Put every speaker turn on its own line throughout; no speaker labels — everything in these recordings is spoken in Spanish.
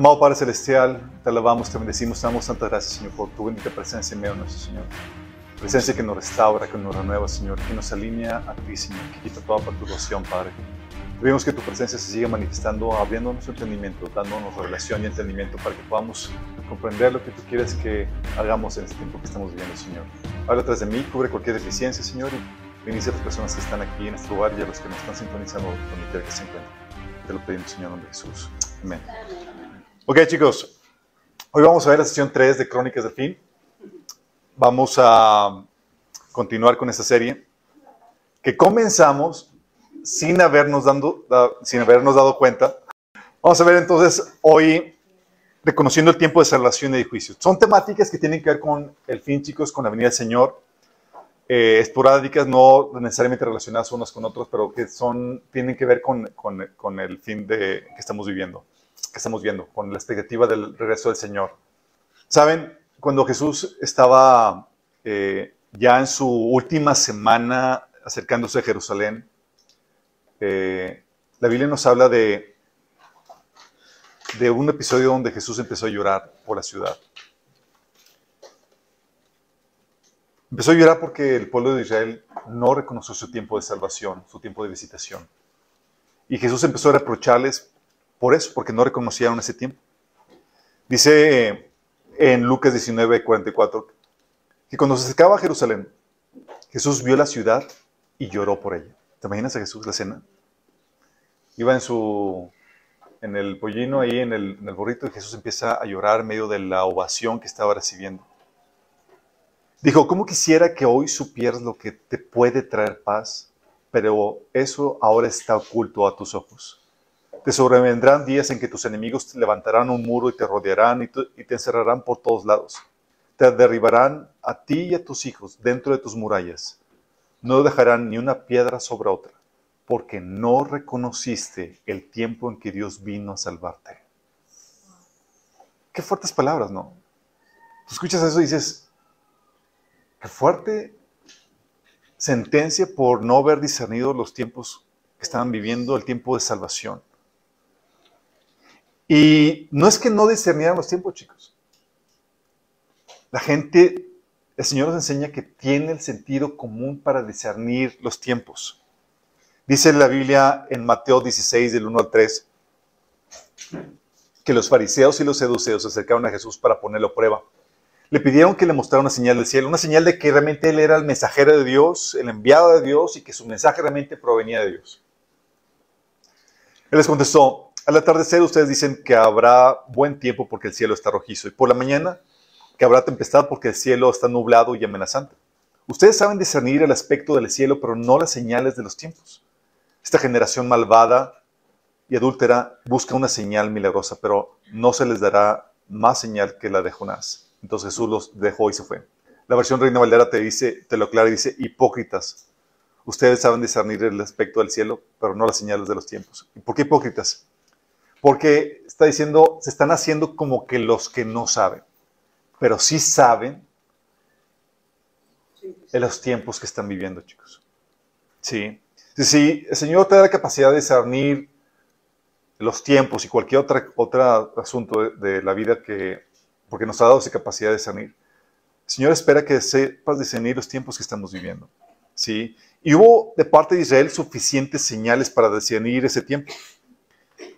Amado Padre Celestial, te alabamos, te bendecimos, te damos tantas gracias, Señor, por tu bendita presencia en medio de nuestro Señor. Presencia que nos restaura, que nos renueva, Señor, que nos alinea a ti, Señor, que quita toda perturbación, Padre. Pedimos que tu presencia se siga manifestando, abriendo nuestro entendimiento, dándonos revelación y entendimiento para que podamos comprender lo que tú quieres que hagamos en este tiempo que estamos viviendo, Señor. Habla atrás de mí, cubre cualquier deficiencia, Señor, y bendice a las personas que están aquí en este lugar y a los que nos están sintonizando donde quiera que se encuentren. Te lo pedimos, Señor, en nombre de Jesús. Amén. Ok, chicos, hoy vamos a ver la sesión 3 de Crónicas del Fin. Vamos a continuar con esta serie que comenzamos sin habernos, dando, sin habernos dado cuenta. Vamos a ver entonces hoy reconociendo el tiempo de salvación y de juicio. Son temáticas que tienen que ver con el fin, chicos, con la venida del Señor. Eh, esporádicas, no necesariamente relacionadas unas con otras, pero que son, tienen que ver con, con, con, el fin de, que estamos viviendo, que estamos viendo, con la expectativa del regreso del Señor. Saben, cuando Jesús estaba eh, ya en su última semana acercándose a Jerusalén, eh, la Biblia nos habla de, de un episodio donde Jesús empezó a llorar por la ciudad. Empezó a llorar porque el pueblo de Israel no reconoció su tiempo de salvación, su tiempo de visitación. Y Jesús empezó a reprocharles por eso, porque no reconocieron ese tiempo. Dice en Lucas 19, 44, que cuando se acercaba a Jerusalén, Jesús vio la ciudad y lloró por ella. ¿Te imaginas a Jesús la cena? Iba en su, en el pollino ahí, en el, en el burrito, y Jesús empieza a llorar en medio de la ovación que estaba recibiendo. Dijo, ¿cómo quisiera que hoy supieras lo que te puede traer paz? Pero eso ahora está oculto a tus ojos. Te sobrevendrán días en que tus enemigos te levantarán un muro y te rodearán y, y te encerrarán por todos lados. Te derribarán a ti y a tus hijos dentro de tus murallas no dejarán ni una piedra sobre otra, porque no reconociste el tiempo en que Dios vino a salvarte. Qué fuertes palabras, ¿no? Tú escuchas eso y dices, qué fuerte sentencia por no haber discernido los tiempos que estaban viviendo, el tiempo de salvación. Y no es que no discernieran los tiempos, chicos. La gente el Señor nos enseña que tiene el sentido común para discernir los tiempos. Dice la Biblia en Mateo 16, del 1 al 3, que los fariseos y los seduceos se acercaron a Jesús para ponerlo a prueba. Le pidieron que le mostrara una señal del cielo, una señal de que realmente él era el mensajero de Dios, el enviado de Dios y que su mensaje realmente provenía de Dios. Él les contestó, al atardecer ustedes dicen que habrá buen tiempo porque el cielo está rojizo y por la mañana que habrá tempestad porque el cielo está nublado y amenazante. Ustedes saben discernir el aspecto del cielo, pero no las señales de los tiempos. Esta generación malvada y adúltera busca una señal milagrosa, pero no se les dará más señal que la de Jonás. Entonces Jesús los dejó y se fue. La versión Reina Valera te dice, te lo aclara y dice, hipócritas. Ustedes saben discernir el aspecto del cielo, pero no las señales de los tiempos. ¿Y por qué hipócritas? Porque está diciendo, se están haciendo como que los que no saben pero sí saben en los tiempos que están viviendo, chicos. Sí. Si el Señor te da la capacidad de discernir los tiempos y cualquier otra, otro asunto de, la vida que, porque nos ha dado esa capacidad de discernir, el Señor espera que sepas discernir los tiempos que estamos viviendo. ¿sí? Y hubo de parte de Israel suficientes señales para discernir ese tiempo.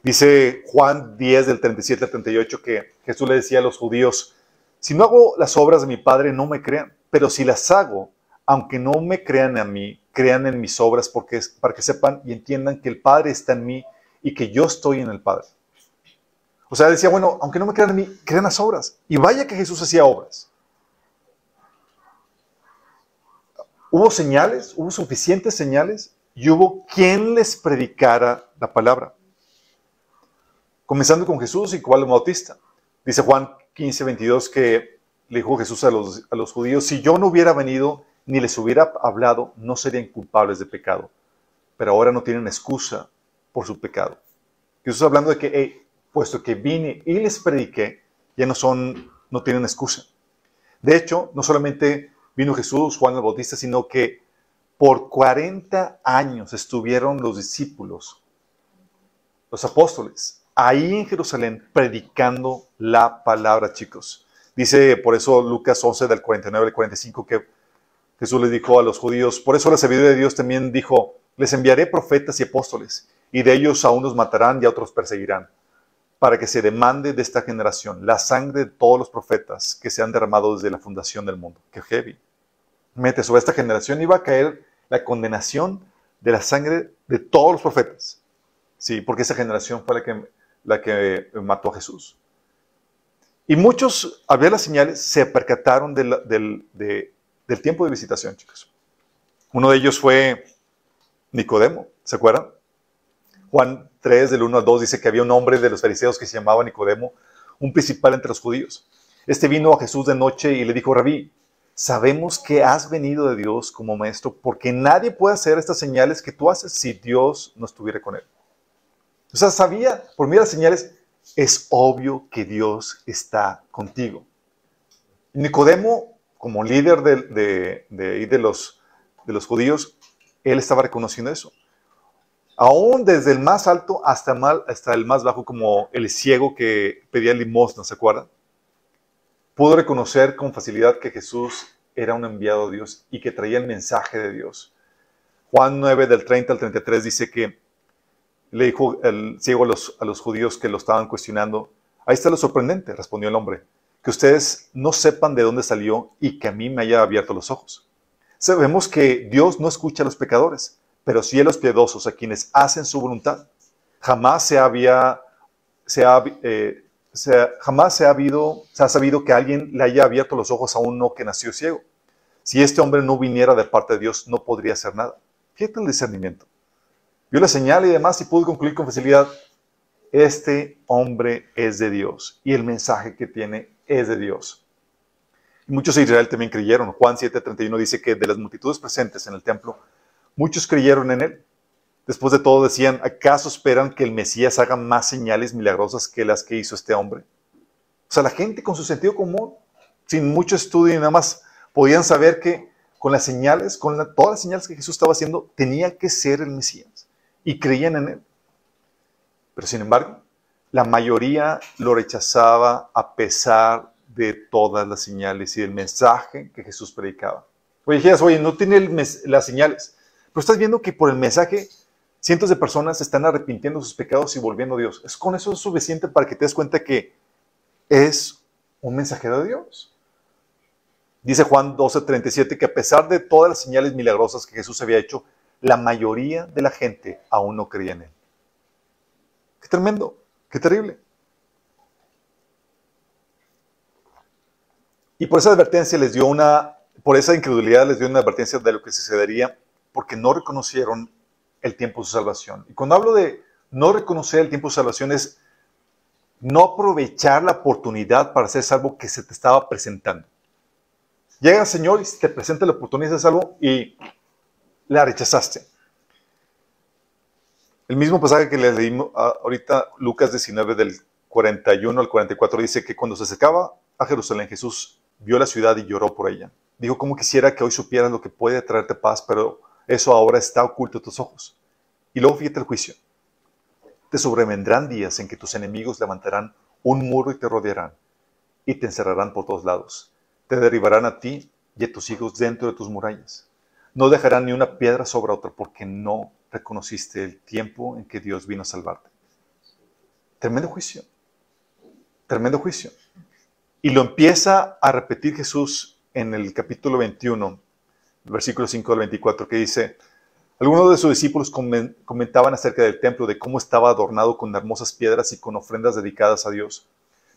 Dice Juan 10 del 37 al 38 que Jesús le decía a los judíos, si no hago las obras de mi Padre, no me crean, pero si las hago, aunque no me crean a mí, crean en mis obras porque para que sepan y entiendan que el Padre está en mí y que yo estoy en el Padre. O sea, decía, bueno, aunque no me crean a mí, crean las obras. Y vaya que Jesús hacía obras. Hubo señales, hubo suficientes señales y hubo quien les predicara la palabra. Comenzando con Jesús y Juan el Bautista. Dice Juan 15, 22 que le dijo Jesús a los, a los judíos, si yo no hubiera venido ni les hubiera hablado, no serían culpables de pecado. Pero ahora no tienen excusa por su pecado. Jesús hablando de que, puesto que vine y les prediqué, ya no son, no tienen excusa. De hecho, no solamente vino Jesús, Juan el Bautista, sino que por 40 años estuvieron los discípulos, los apóstoles, ahí en Jerusalén predicando la palabra, chicos. Dice por eso Lucas 11 del 49 al 45 que Jesús les dijo a los judíos, por eso la sabiduría de Dios también dijo, les enviaré profetas y apóstoles, y de ellos a unos matarán y a otros perseguirán, para que se demande de esta generación la sangre de todos los profetas que se han derramado desde la fundación del mundo. Qué heavy. Mete sobre esta generación iba a caer la condenación de la sangre de todos los profetas. Sí, porque esa generación fue la que, la que mató a Jesús. Y muchos, al ver las señales, se percataron del, tiempo de visitación, chicos. Uno de ellos fue Nicodemo, ¿se acuerdan? Juan 3, del 1 al 2, dice que había un hombre de los fariseos que se llamaba Nicodemo, un principal entre los judíos. Este vino a Jesús de noche y le dijo, Rabí, sabemos que has venido de Dios como maestro, porque nadie puede hacer estas señales que tú haces si Dios no estuviera con él. O sea, sabía, por medio de señales, es obvio que Dios está contigo. Nicodemo, como líder de, de, los, de los judíos, él estaba reconociendo eso. Aún desde el más alto hasta, mal, hasta el más bajo, como el ciego que pedía limosna, ¿se acuerdan? Pudo reconocer con facilidad que Jesús era un enviado de Dios y que traía el mensaje de Dios. Juan 9, del 30 al 33 dice que le dijo el ciego a los, a los judíos que lo estaban cuestionando, ahí está lo sorprendente, respondió el hombre, que ustedes no sepan de dónde salió y que a mí me haya abierto los ojos. Sabemos que Dios no escucha a los pecadores, pero sí a los piadosos, a quienes hacen su voluntad. Jamás se había, se ha, eh, jamás se ha, habido, se ha sabido que alguien le haya abierto los ojos a uno que nació ciego. Si este hombre no viniera de parte de Dios, no podría hacer nada. Fíjate el discernimiento vio la señal y demás y pudo concluir con facilidad, este hombre es de Dios y el mensaje que tiene es de Dios. Y muchos de Israel también creyeron. Juan 7:31 dice que de las multitudes presentes en el templo, muchos creyeron en él. Después de todo decían, ¿acaso esperan que el Mesías haga más señales milagrosas que las que hizo este hombre? O sea, la gente con su sentido común, sin mucho estudio y nada más, podían saber que con las señales, con todas las señales que Jesús estaba haciendo, tenía que ser el Mesías y creían en él. Pero sin embargo, la mayoría lo rechazaba a pesar de todas las señales y del mensaje que Jesús predicaba. Oye, dijeras, oye, no tiene las señales, pero estás viendo que por el mensaje cientos de personas están arrepintiendo sus pecados y volviendo a Dios. Es con eso es suficiente para que te des cuenta que es un mensajero de Dios. Dice Juan 12:37 que a pesar de todas las señales milagrosas que Jesús había hecho, la mayoría de la gente aún no creía en él. Qué tremendo, qué terrible. Y por esa advertencia les dio una, por esa incredulidad les dio una advertencia de lo que sucedería porque no reconocieron el tiempo de su salvación. Y cuando hablo de no reconocer el tiempo de su salvación es no aprovechar la oportunidad para ser salvo que se te estaba presentando. Llega el Señor y te presenta la oportunidad de ser salvo y la rechazaste. El mismo pasaje que le leímos ahorita, Lucas 19, del 41 al 44, dice que cuando se acercaba a Jerusalén, Jesús vio la ciudad y lloró por ella. Dijo, como quisiera que hoy supieras lo que puede traerte paz, pero eso ahora está oculto a tus ojos. Y luego fíjate el juicio. Te sobrevendrán días en que tus enemigos levantarán un muro y te rodearán, y te encerrarán por todos lados. Te derribarán a ti y a tus hijos dentro de tus murallas no dejarán ni una piedra sobre otra porque no reconociste el tiempo en que Dios vino a salvarte. Tremendo juicio. Tremendo juicio. Y lo empieza a repetir Jesús en el capítulo 21, versículo 5 al 24, que dice, algunos de sus discípulos comentaban acerca del templo, de cómo estaba adornado con hermosas piedras y con ofrendas dedicadas a Dios.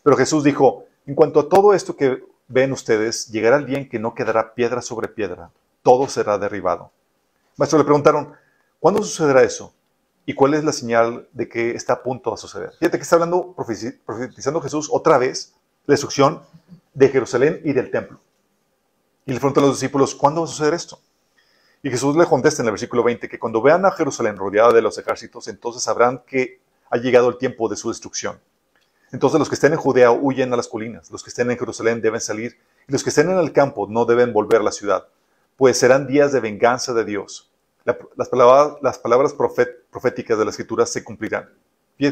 Pero Jesús dijo, en cuanto a todo esto que ven ustedes, llegará el día en que no quedará piedra sobre piedra todo será derribado. Maestro, le preguntaron, ¿cuándo sucederá eso? ¿Y cuál es la señal de que está a punto de suceder? Fíjate que está hablando, profetizando Jesús otra vez la destrucción de Jerusalén y del templo. Y le preguntan a los discípulos, ¿cuándo va a suceder esto? Y Jesús le contesta en el versículo 20 que cuando vean a Jerusalén rodeada de los ejércitos, entonces sabrán que ha llegado el tiempo de su destrucción. Entonces los que estén en Judea huyen a las colinas, los que estén en Jerusalén deben salir, y los que estén en el campo no deben volver a la ciudad, pues serán días de venganza de Dios. las palabras, las palabras proféticas de la Escritura se cumplirán.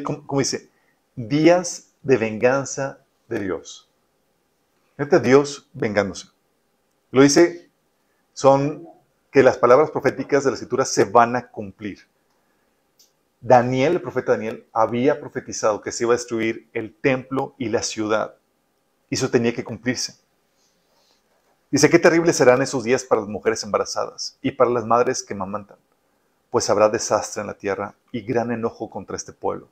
como, dice, días de venganza de Dios. Fíjate Dios vengándose. Lo dice, son que las palabras proféticas de la escritura se van a cumplir. Daniel, el profeta Daniel, había profetizado que se iba a destruir el templo y la ciudad. Y eso tenía que cumplirse. Dice, qué terribles serán esos días para las mujeres embarazadas y para las madres que mamantan, pues habrá desastre en la tierra y gran enojo contra este pueblo.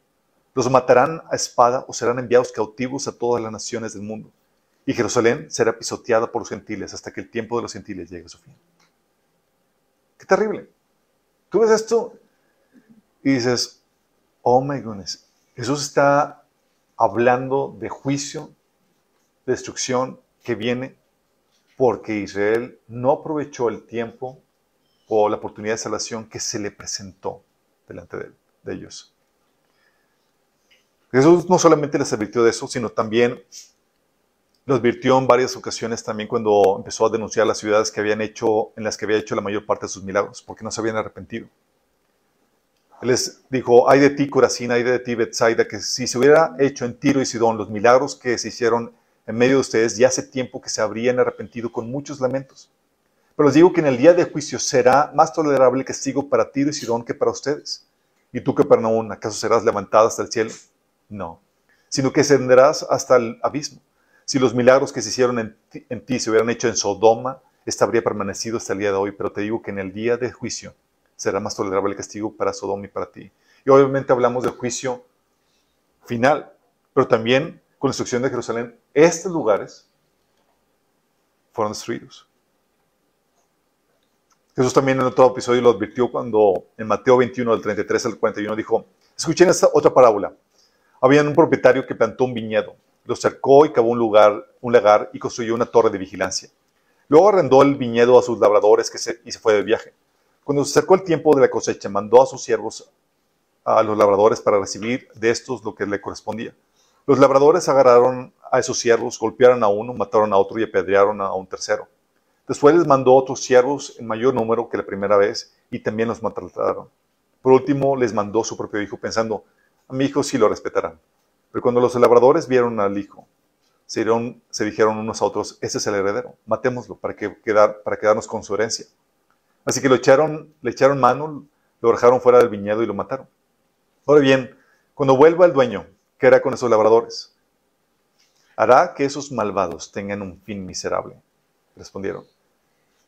Los matarán a espada o serán enviados cautivos a todas las naciones del mundo. Y Jerusalén será pisoteada por los gentiles hasta que el tiempo de los gentiles llegue a su fin. Qué terrible. Tú ves esto y dices, oh my goodness, Jesús está hablando de juicio, destrucción que viene porque Israel no aprovechó el tiempo o la oportunidad de salvación que se le presentó delante de, ellos. Jesús no solamente les advirtió de eso, sino también lo advirtió en varias ocasiones también cuando empezó a denunciar las ciudades que habían hecho, en las que había hecho la mayor parte de sus milagros, porque no se habían arrepentido. Él les dijo, hay de ti, Corazín, hay de ti, Bethsaida, que si se hubiera hecho en Tiro y Sidón los milagros que se hicieron en medio de ustedes, ya hace tiempo que se habrían arrepentido con muchos lamentos. Pero les digo que en el día de juicio será más tolerable castigo para Tiro y Sidón que para ustedes. ¿Y tú, que Capernaum, acaso serás levantada hasta el cielo? No, sino que ascenderás hasta el abismo. Si los milagros que se hicieron en ti, se hubieran hecho en Sodoma, esta habría permanecido hasta el día de hoy, pero te digo que en el día de juicio será más tolerable el castigo para Sodoma y para ti. Y obviamente hablamos del juicio final, pero también con la destrucción de Jerusalén, estos lugares fueron destruidos. Jesús también en otro episodio lo advirtió cuando en Mateo 21, del 33 al 41, dijo, escuchen esta otra parábola. Había un propietario que plantó un viñedo lo cercó y cavó un lugar, un lagar y construyó una torre de vigilancia. Luego arrendó el viñedo a sus labradores que se, y se fue de viaje. Cuando se acercó el tiempo de la cosecha, mandó a sus siervos a los labradores para recibir de estos lo que le correspondía. Los labradores agarraron a esos siervos, golpearon a uno, mataron a otro y apedrearon a un tercero. Después les mandó otros siervos en mayor número que la primera vez y también los maltrataron. Por último, les mandó su propio hijo, pensando, a mi hijo sí lo respetarán. Pero cuando los labradores vieron al hijo, se, dijeron unos a otros, ese es el heredero, matémoslo para, que quedarnos con su herencia. Así que lo echaron, le echaron mano, lo dejaron fuera del viñedo y lo mataron. Ahora bien, cuando vuelva el dueño, ¿qué hará con esos labradores? Hará que esos malvados tengan un fin miserable, respondieron.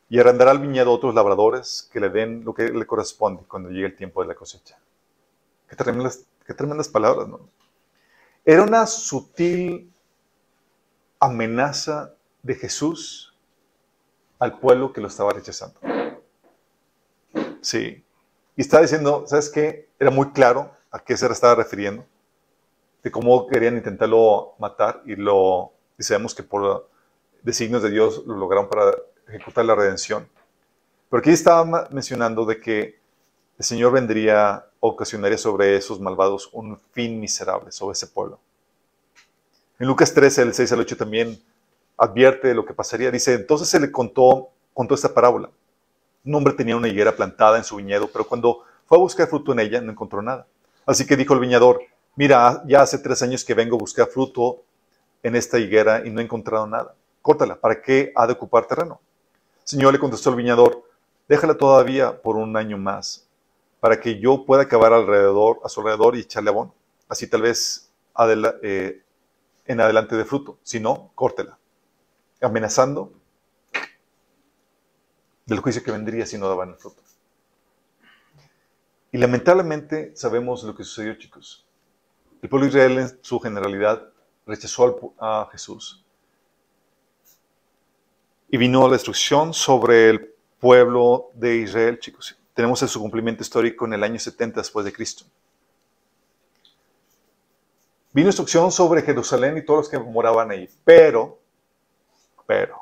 Y arrendará el viñedo a otros labradores que le den lo que le corresponde cuando llegue el tiempo de la cosecha. Qué tremendas, qué tremendas palabras, ¿no? Era una sutil amenaza de Jesús al pueblo que lo estaba rechazando. Sí. Y estaba diciendo, ¿sabes qué? Era muy claro a qué se estaba refiriendo, de cómo querían intentarlo matar y lo y sabemos que por designios de Dios lo lograron para ejecutar la redención. Pero aquí estaba mencionando de que el Señor vendría, ocasionaría sobre esos malvados un fin miserable, sobre ese pueblo. En Lucas 13, el 6 al 8 también advierte de lo que pasaría. Dice, entonces se le contó, contó esta parábola. Un hombre tenía una higuera plantada en su viñedo, pero cuando fue a buscar fruto en ella no encontró nada. Así que dijo el viñador, mira, ya hace tres años que vengo a buscar fruto en esta higuera y no he encontrado nada. Córtala, ¿para qué ha de ocupar terreno? Señor, le contestó el viñador, déjala todavía por un año más para que yo pueda acabar alrededor, a su alrededor y echarle abono. Así tal vez eh, en adelante de fruto. Si no, córtela. Amenazando del juicio que vendría si no daban el fruto. Y lamentablemente sabemos lo que sucedió, chicos. El pueblo de Israel en su generalidad rechazó a Jesús. Y vino la destrucción sobre el pueblo de Israel, chicos tenemos su cumplimiento histórico en el año 70 después de Cristo. Vino instrucción sobre Jerusalén y todos los que moraban ahí, pero, pero,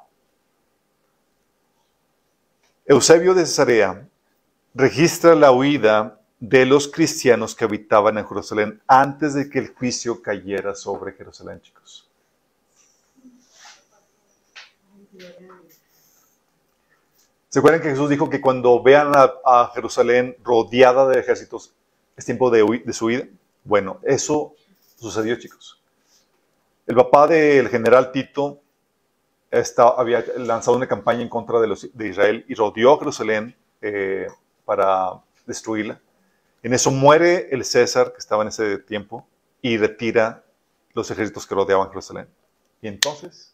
Eusebio de Cesarea registra la huida de los cristianos que habitaban en Jerusalén antes de que el juicio cayera sobre Jerusalén, chicos. ¿Se acuerdan que Jesús dijo que cuando vean a, Jerusalén rodeada de ejércitos, es tiempo de, de su huida? Bueno, eso sucedió, chicos. El papá del general Tito había lanzado una campaña en contra de, Israel y rodeó a Jerusalén eh, para destruirla. En eso muere el César, que estaba en ese tiempo, y retira los ejércitos que rodeaban Jerusalén. Y entonces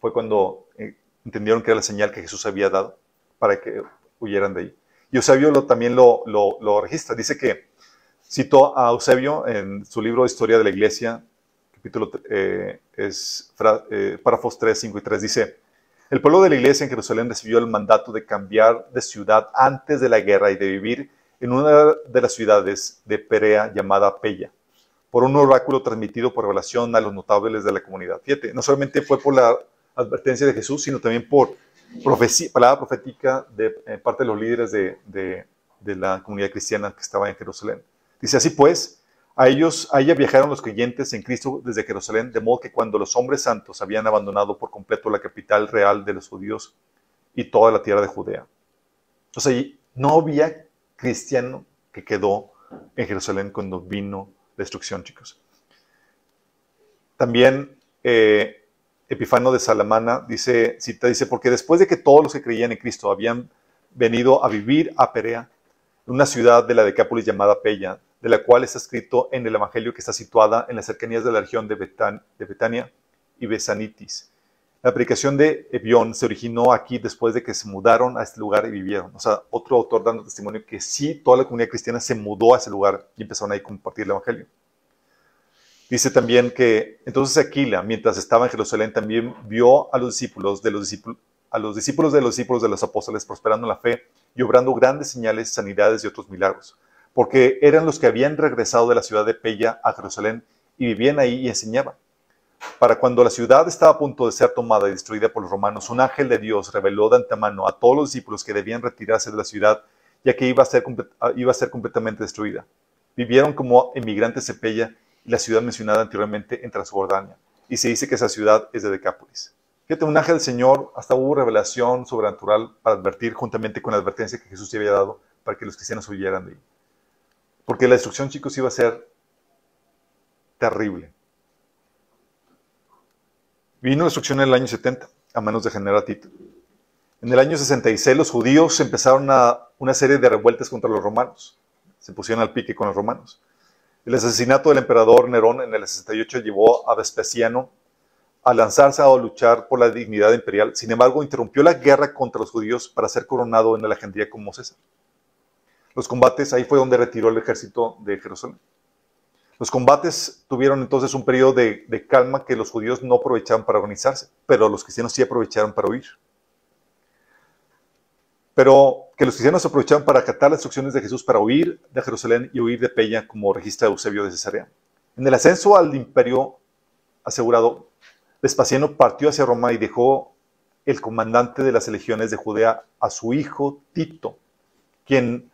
fue cuando eh, entendieron que era la señal que Jesús había dado para que huyeran de ahí. Y Eusebio lo, también lo, lo, registra. Dice que citó a Eusebio en su libro Historia de la Iglesia, capítulo eh, es eh, párrafos 3, 5 y 3. Dice, el pueblo de la iglesia en Jerusalén recibió el mandato de cambiar de ciudad antes de la guerra y de vivir en una de las ciudades de Perea llamada Pella por un oráculo transmitido por revelación a los notables de la comunidad. Fíjate, no solamente fue por la advertencia de Jesús, sino también por profecía, palabra profética de eh, parte de los líderes de, la comunidad cristiana que estaba en Jerusalén. Dice así pues, a ellos, a ella viajaron los creyentes en Cristo desde Jerusalén, de modo que cuando los hombres santos habían abandonado por completo la capital real de los judíos y toda la tierra de Judea. Entonces, no había cristiano que quedó en Jerusalén cuando vino destrucción, chicos. También eh, Epifano de Salamana dice, cita, dice, porque después de que todos los que creían en Cristo habían venido a vivir a Perea, una ciudad de la Decápolis llamada Pella, de la cual está escrito en el Evangelio que está situada en las cercanías de la región de, de Betania y Besanitis. La predicación de Evión se originó aquí después de que se mudaron a este lugar y vivieron. O sea, otro autor dando testimonio que sí, toda la comunidad cristiana se mudó a ese lugar y empezaron ahí a compartir el Evangelio. Dice también que entonces Aquila, mientras estaba en Jerusalén, también vio a los discípulos de los discípulos, a los discípulos de los discípulos de los apóstoles prosperando en la fe y obrando grandes señales, sanidades y otros milagros, porque eran los que habían regresado de la ciudad de Pella a Jerusalén y vivían ahí y enseñaban. Para cuando la ciudad estaba a punto de ser tomada y destruida por los romanos, un ángel de Dios reveló de antemano a todos los discípulos que debían retirarse de la ciudad, ya que iba a ser, ah, iba a ser completamente destruida. Vivieron como emigrantes de Pella y la ciudad mencionada anteriormente en Transjordania. Y se dice que esa ciudad es de Decápolis. Fíjate, un ángel del Señor, hasta hubo revelación sobrenatural para advertir, juntamente con la advertencia que Jesús había dado, para que los cristianos huyeran de ahí. Porque la destrucción, chicos, iba a ser terrible. Vino la destrucción en el año 70 a manos de General Tito. En el año 66 los judíos empezaron a una serie de revueltas contra los romanos. Se pusieron al pique con los romanos. El asesinato del emperador Nerón en el 68 llevó a Vespasiano a lanzarse a luchar por la dignidad imperial. Sin embargo, interrumpió la guerra contra los judíos para ser coronado en Alejandría como César. Los combates, ahí fue donde retiró el ejército de Jerusalén. Los combates tuvieron entonces un periodo de, calma que los judíos no aprovechaban para organizarse, pero los cristianos sí aprovecharon para huir. Pero que los cristianos aprovechaban para acatar las instrucciones de Jesús para huir de Jerusalén y huir de Peña, como registra Eusebio de Cesarea. En el ascenso al imperio asegurado, Vespasiano partió hacia Roma y dejó el comandante de las legiones de Judea a su hijo Tito, quien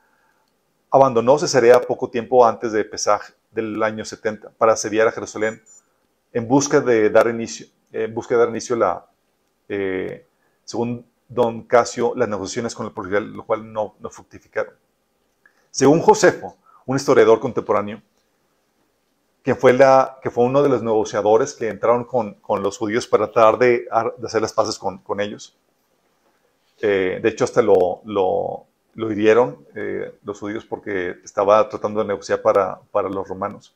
abandonó Cesarea poco tiempo antes de Pesaj del año 70 para asediar a Jerusalén en busca de dar inicio, en busca de dar inicio la, eh, según don Casio, las negociaciones con el Portugal, lo cual no, no fructificaron. Según Josefo, un historiador contemporáneo, que fue, la, que fue uno de los negociadores que entraron con, con los judíos para tratar de, hacer las paces con, con ellos. Eh, de hecho, hasta lo, lo hirieron eh, los judíos porque estaba tratando de negociar para, para los romanos.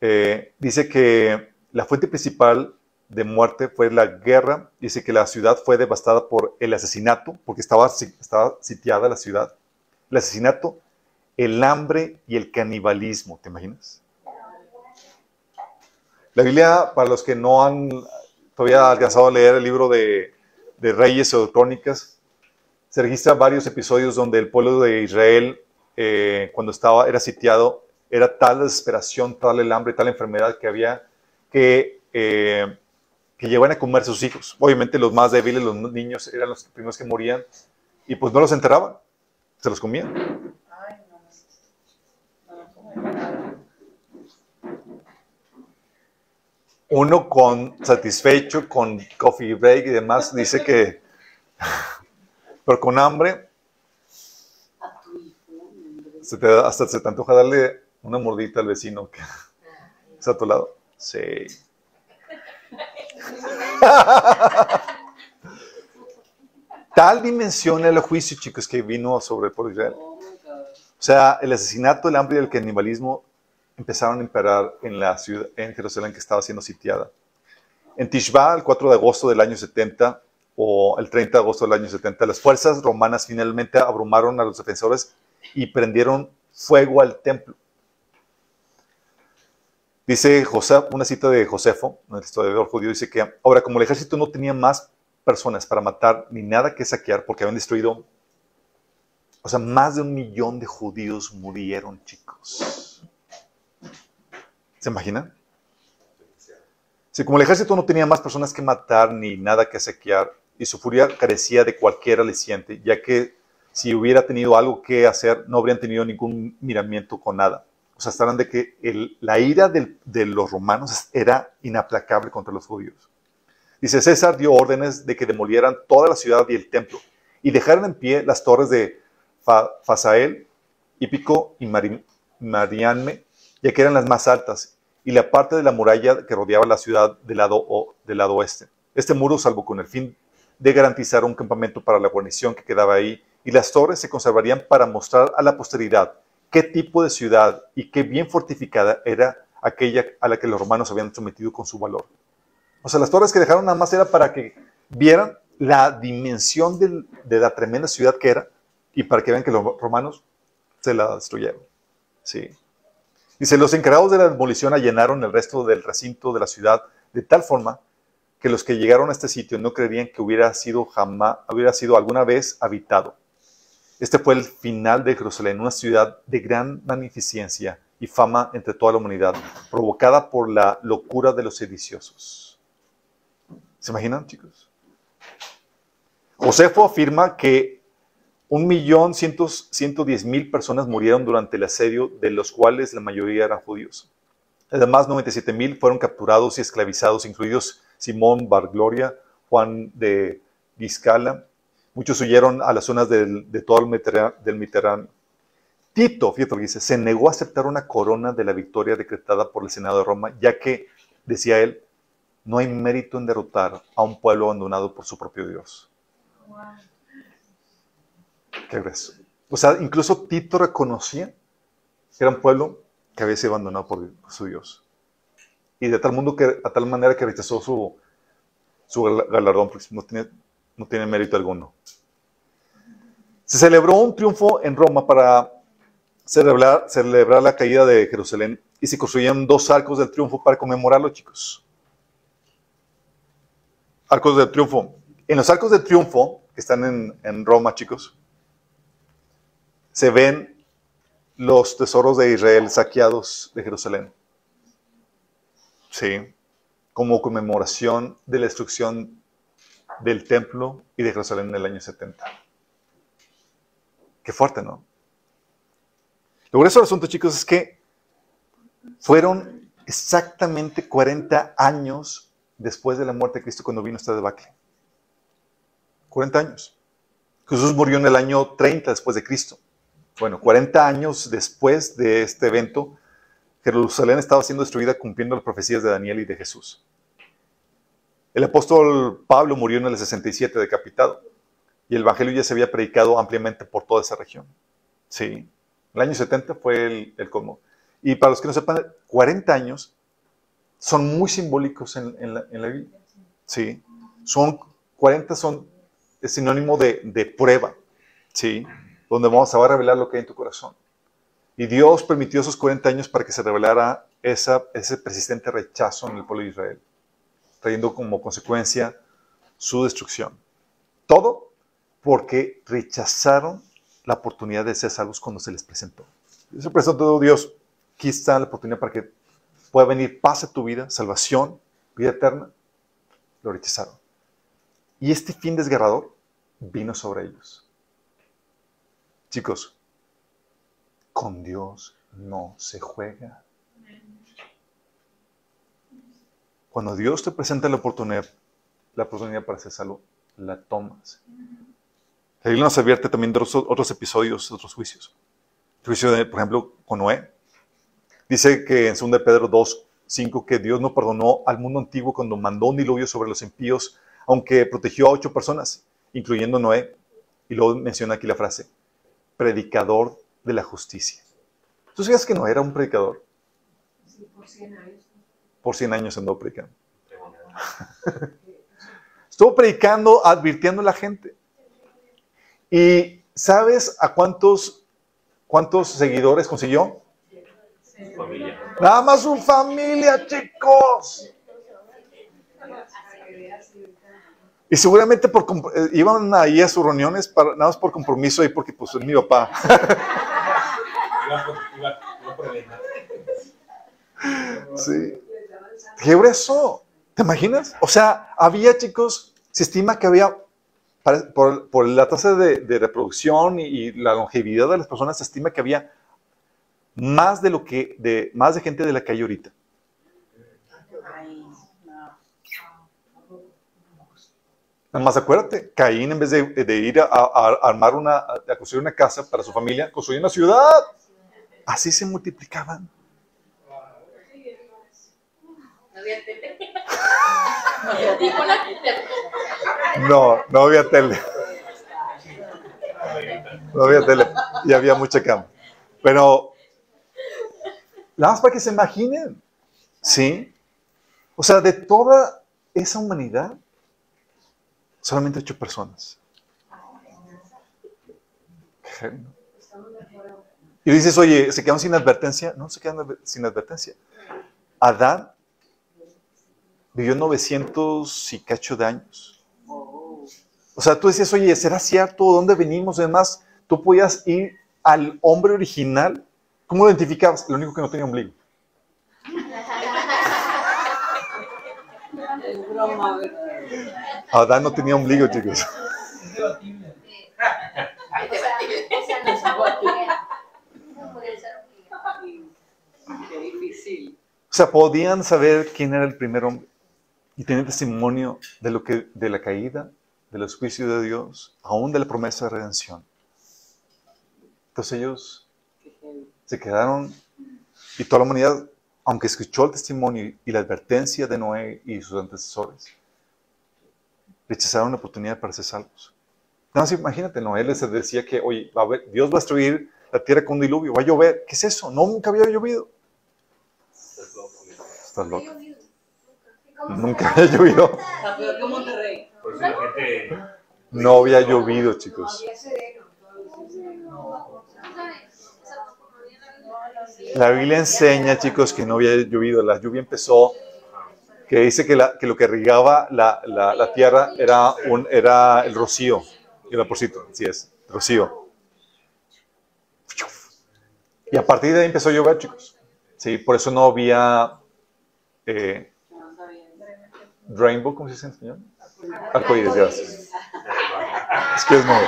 Eh, dice que la fuente principal de muerte fue la guerra. Dice que la ciudad fue devastada por el asesinato, porque estaba, estaba sitiada la ciudad. El asesinato, el hambre y el canibalismo, ¿te imaginas? La Biblia, para los que no han todavía alcanzado a leer el libro de, de Reyes o de Crónicas, se registran varios episodios donde el pueblo de Israel, eh, cuando estaba, era sitiado, era tal la desesperación, tal el hambre, tal la enfermedad que había que, eh, que a comer a sus hijos. Obviamente los más débiles, los niños, eran los primeros que morían y pues no los enterraban, se los comían. Uno con satisfecho, con coffee break y demás, dice que pero con hambre, se te, hasta se te antoja darle una mordita al vecino. ¿Está a tu lado? Sí. Tal dimensión el juicio, chicos, que vino sobre el pueblo de Israel. O sea, el asesinato, el hambre y el canibalismo empezaron a imperar en la ciudad, en Jerusalén que estaba siendo sitiada. En Tishba, el 4 de agosto del año 70, o el 30 de agosto del año 70, las fuerzas romanas finalmente abrumaron a los defensores y prendieron fuego al templo. Dice José, una cita de Josefo, un historiador judío, dice que ahora como el ejército no tenía más personas para matar ni nada que saquear porque habían destruido, o sea, más de un millón de judíos murieron, chicos. ¿Se imaginan? Si como el ejército no tenía más personas que matar ni nada que saquear y su furia carecía de cualquier aliciente, ya que si hubiera tenido algo que hacer no habrían tenido ningún miramiento con nada. O sea, estarán de que la ira de los romanos era inaplacable contra los judíos. Dice, César dio órdenes de que demolieran toda la ciudad y el templo y dejaran en pie las torres de Fasael, Hípico y Marianme, ya que eran las más altas, y la parte de la muralla que rodeaba la ciudad del lado, del lado oeste. Este muro, salvo con el fin de garantizar un campamento para la guarnición que quedaba ahí, y las torres se conservarían para mostrar a la posteridad qué tipo de ciudad y qué bien fortificada era aquella a la que los romanos habían sometido con su valor. O sea, las torres que dejaron nada más era para que vieran la dimensión de la tremenda ciudad que era y para que vean que los romanos se la destruyeron. Sí. Dice, los encargados de la demolición allanaron el resto del recinto de la ciudad de tal forma que los que llegaron a este sitio no creerían que hubiera sido jamás, hubiera sido alguna vez habitado. Este fue el final de Jerusalén, una ciudad de gran magnificencia y fama entre toda la humanidad, provocada por la locura de los sediciosos. ¿Se imaginan, chicos? Josefo afirma que un millón ciento diez mil personas murieron durante el asedio, de los cuales la mayoría eran judíos. Además, 97 mil fueron capturados y esclavizados, incluidos Simón Bargloria, Juan de Giscala. Muchos huyeron a las zonas del, de todo el Mediterráneo. Tito, fíjate lo que dice, se negó a aceptar una corona de la victoria decretada por el Senado de Roma, ya que, decía él, no hay mérito en derrotar a un pueblo abandonado por su propio Dios. ¿Qué crees? O sea, incluso Tito reconocía que era un pueblo que había sido abandonado por su Dios. Y de tal, mundo que, a tal manera que rechazó su, su galardón, porque no tiene, no tiene mérito alguno. Se celebró un triunfo en Roma para celebrar, celebrar la caída de Jerusalén y se construyeron dos arcos del triunfo para conmemorarlo, chicos arcos de triunfo. En los arcos de triunfo, que están en, Roma, chicos, se ven los tesoros de Israel saqueados de Jerusalén. Sí, como conmemoración de la destrucción del templo y de Jerusalén en el año 70. Qué fuerte, ¿no? Lo grueso del asunto, chicos, es que fueron exactamente 40 años después de la muerte de Cristo cuando vino esta debacle. 40 años. Jesús murió en el año 30 después de Cristo. Bueno, 40 años después de este evento, Jerusalén estaba siendo destruida cumpliendo las profecías de Daniel y de Jesús. El apóstol Pablo murió en el 67 decapitado y el evangelio ya se había predicado ampliamente por toda esa región. Sí, el año 70 fue el, el. Y para los que no sepan, 40 años son muy simbólicos en, la, Biblia. ¿sí? Son 40 son es sinónimo de, prueba, ¿sí? donde vamos a revelar lo que hay en tu corazón. Y Dios permitió esos 40 años para que se revelara ese persistente rechazo en el pueblo de Israel, trayendo como consecuencia su destrucción. Todo porque rechazaron la oportunidad de ser salvos cuando se les presentó. Se presentó Dios, aquí está la oportunidad para que puede venir paz a tu vida, salvación, vida eterna, lo rechazaron. Y este fin desgarrador vino sobre ellos. Chicos, con Dios no se juega. Cuando Dios te presenta la oportunidad, la oportunidad para ser salvo, la tomas. La Biblia nos advierte también de otros, episodios, otros juicios. El juicio, por ejemplo, con Noé. Dice que en 2 Pedro 2, 5 que Dios no perdonó al mundo antiguo cuando mandó un diluvio sobre los impíos, aunque protegió a ocho personas, incluyendo Noé. Y luego menciona aquí la frase, predicador de la justicia. ¿Tú sabías que no era un predicador?
Sí, por 100 años.
Por 100 años andó predicando. Estuvo predicando, advirtiendo a la gente. ¿Y sabes a cuántos, cuántos seguidores consiguió?
Familia.
Nada más su familia, chicos. Y seguramente por, eh, iban ahí a sus reuniones para, nada más por compromiso y porque pues es mi papá. Sí. Qué grueso. ¿Te imaginas? O sea, había chicos, se estima que había, por, por la tasa de, de reproducción y, y la longevidad de las personas, se estima que había más de lo que, de, más de gente de la que hay ahorita. Más acuérdate, Caín en vez de, ir a, armar una, a construir una casa para su familia, construyó una ciudad. Así se multiplicaban.
No.
No, había tele. No había tele. Y había mucha cama. Pero, nada para que se imaginen. ¿Sí? O sea, de toda esa humanidad, solamente ocho personas. Y dices, oye, ¿se quedaron sin advertencia? No, se adver- sin advertencia. Adán vivió 900 y cacho de años. O sea, tú decías, oye, ¿será cierto? ¿De dónde venimos? Además, tú podías ir al hombre original. ¿Cómo lo identificabas? Lo único que no tenía ombligo. Adán no tenía ombligo, chicos.
O sea,
podían saber quién era el primer hombre y tener testimonio de lo que, de la caída, de los juicios de Dios, aún de la promesa de redención. Entonces ellos se quedaron y toda la humanidad, aunque escuchó el testimonio y la advertencia de Noé y sus antecesores, rechazaron la oportunidad para ser salvos. Nada más imagínate, Noé les decía que, oye, va a haber- Dios va a destruir la tierra con un diluvio, va a llover. ¿Qué es eso? No, nunca había llovido.
Estás loco.
Estás loco. Nunca había llovido.
Gente.
No había llovido, chicos. La Biblia enseña, chicos, que no había llovido. La lluvia empezó, que dice que, la- que lo que irrigaba la, tierra era, un, era el rocío. El vaporcito, así es, rocío. Y a partir de ahí empezó a llover, chicos. Sí, por eso no había eh, rainbow, ¿cómo se dice en español? Arcoíris. Es que es nuevo.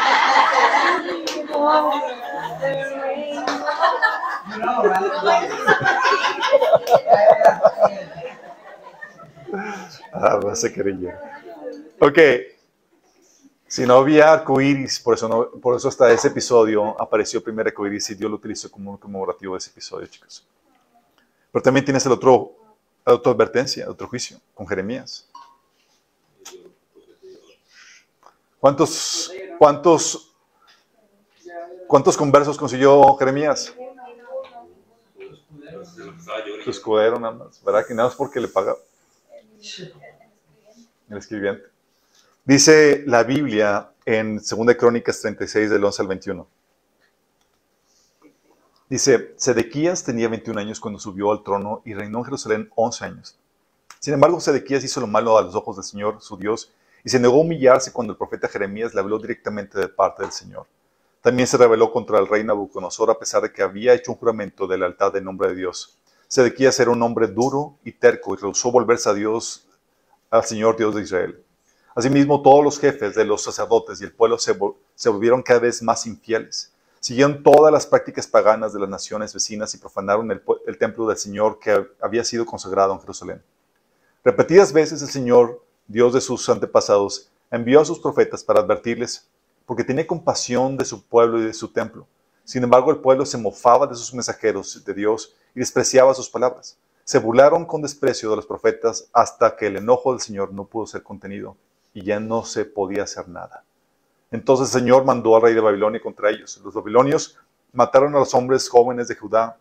Ah, va a ser. Ok. Si no había arcoíris, por eso, por eso hasta ese episodio apareció el primer arcoíris y Dios lo utilizó como un conmemorativo de ese episodio, chicos. Pero también tienes el otro, la otra advertencia, otro juicio, con Jeremías. ¿Cuántos, cuántos, cuántos conversos consiguió Jeremías? Su escudero nada más, ¿verdad? Que nada más porque le paga el escribiente. Dice la Biblia en 2 Crónicas 36 del 11 al 21. Dice, Sedequías tenía 21 años cuando subió al trono y reinó en Jerusalén 11 años. Sin embargo, Sedequías hizo lo malo a los ojos del Señor, su Dios, y se negó a humillarse cuando el profeta Jeremías le habló directamente de parte del Señor. También se rebeló contra el rey Nabucodonosor a pesar de que había hecho un juramento de lealtad en nombre de Dios. Sedequías era un hombre duro y terco y rehusó volverse a Dios, al Señor Dios de Israel. Asimismo, todos los jefes de los sacerdotes y el pueblo se, vol- se volvieron cada vez más infieles. Siguieron todas las prácticas paganas de las naciones vecinas y profanaron el, el templo del Señor que había sido consagrado en Jerusalén. Repetidas veces el Señor, Dios de sus antepasados, envió a sus profetas para advertirles, porque tenía compasión de su pueblo y de su templo. Sin embargo, el pueblo se mofaba de sus mensajeros de Dios y despreciaba sus palabras. Se burlaron con desprecio de los profetas hasta que el enojo del Señor no pudo ser contenido y ya no se podía hacer nada. Entonces el Señor mandó al rey de Babilonia contra ellos. Los babilonios mataron a los hombres jóvenes de Judá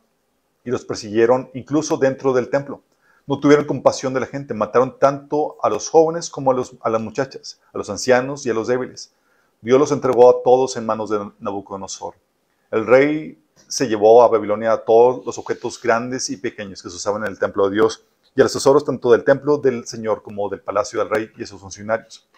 y los persiguieron incluso dentro del templo. No tuvieron compasión de la gente, mataron tanto a los jóvenes como a, las muchachas, a los ancianos y a los débiles. Dios los entregó a todos en manos de Nabucodonosor. El rey se llevó a Babilonia a todos los objetos grandes y pequeños que se usaban en el templo de Dios y a los tesoros tanto del templo del Señor como del palacio del rey y a sus funcionarios.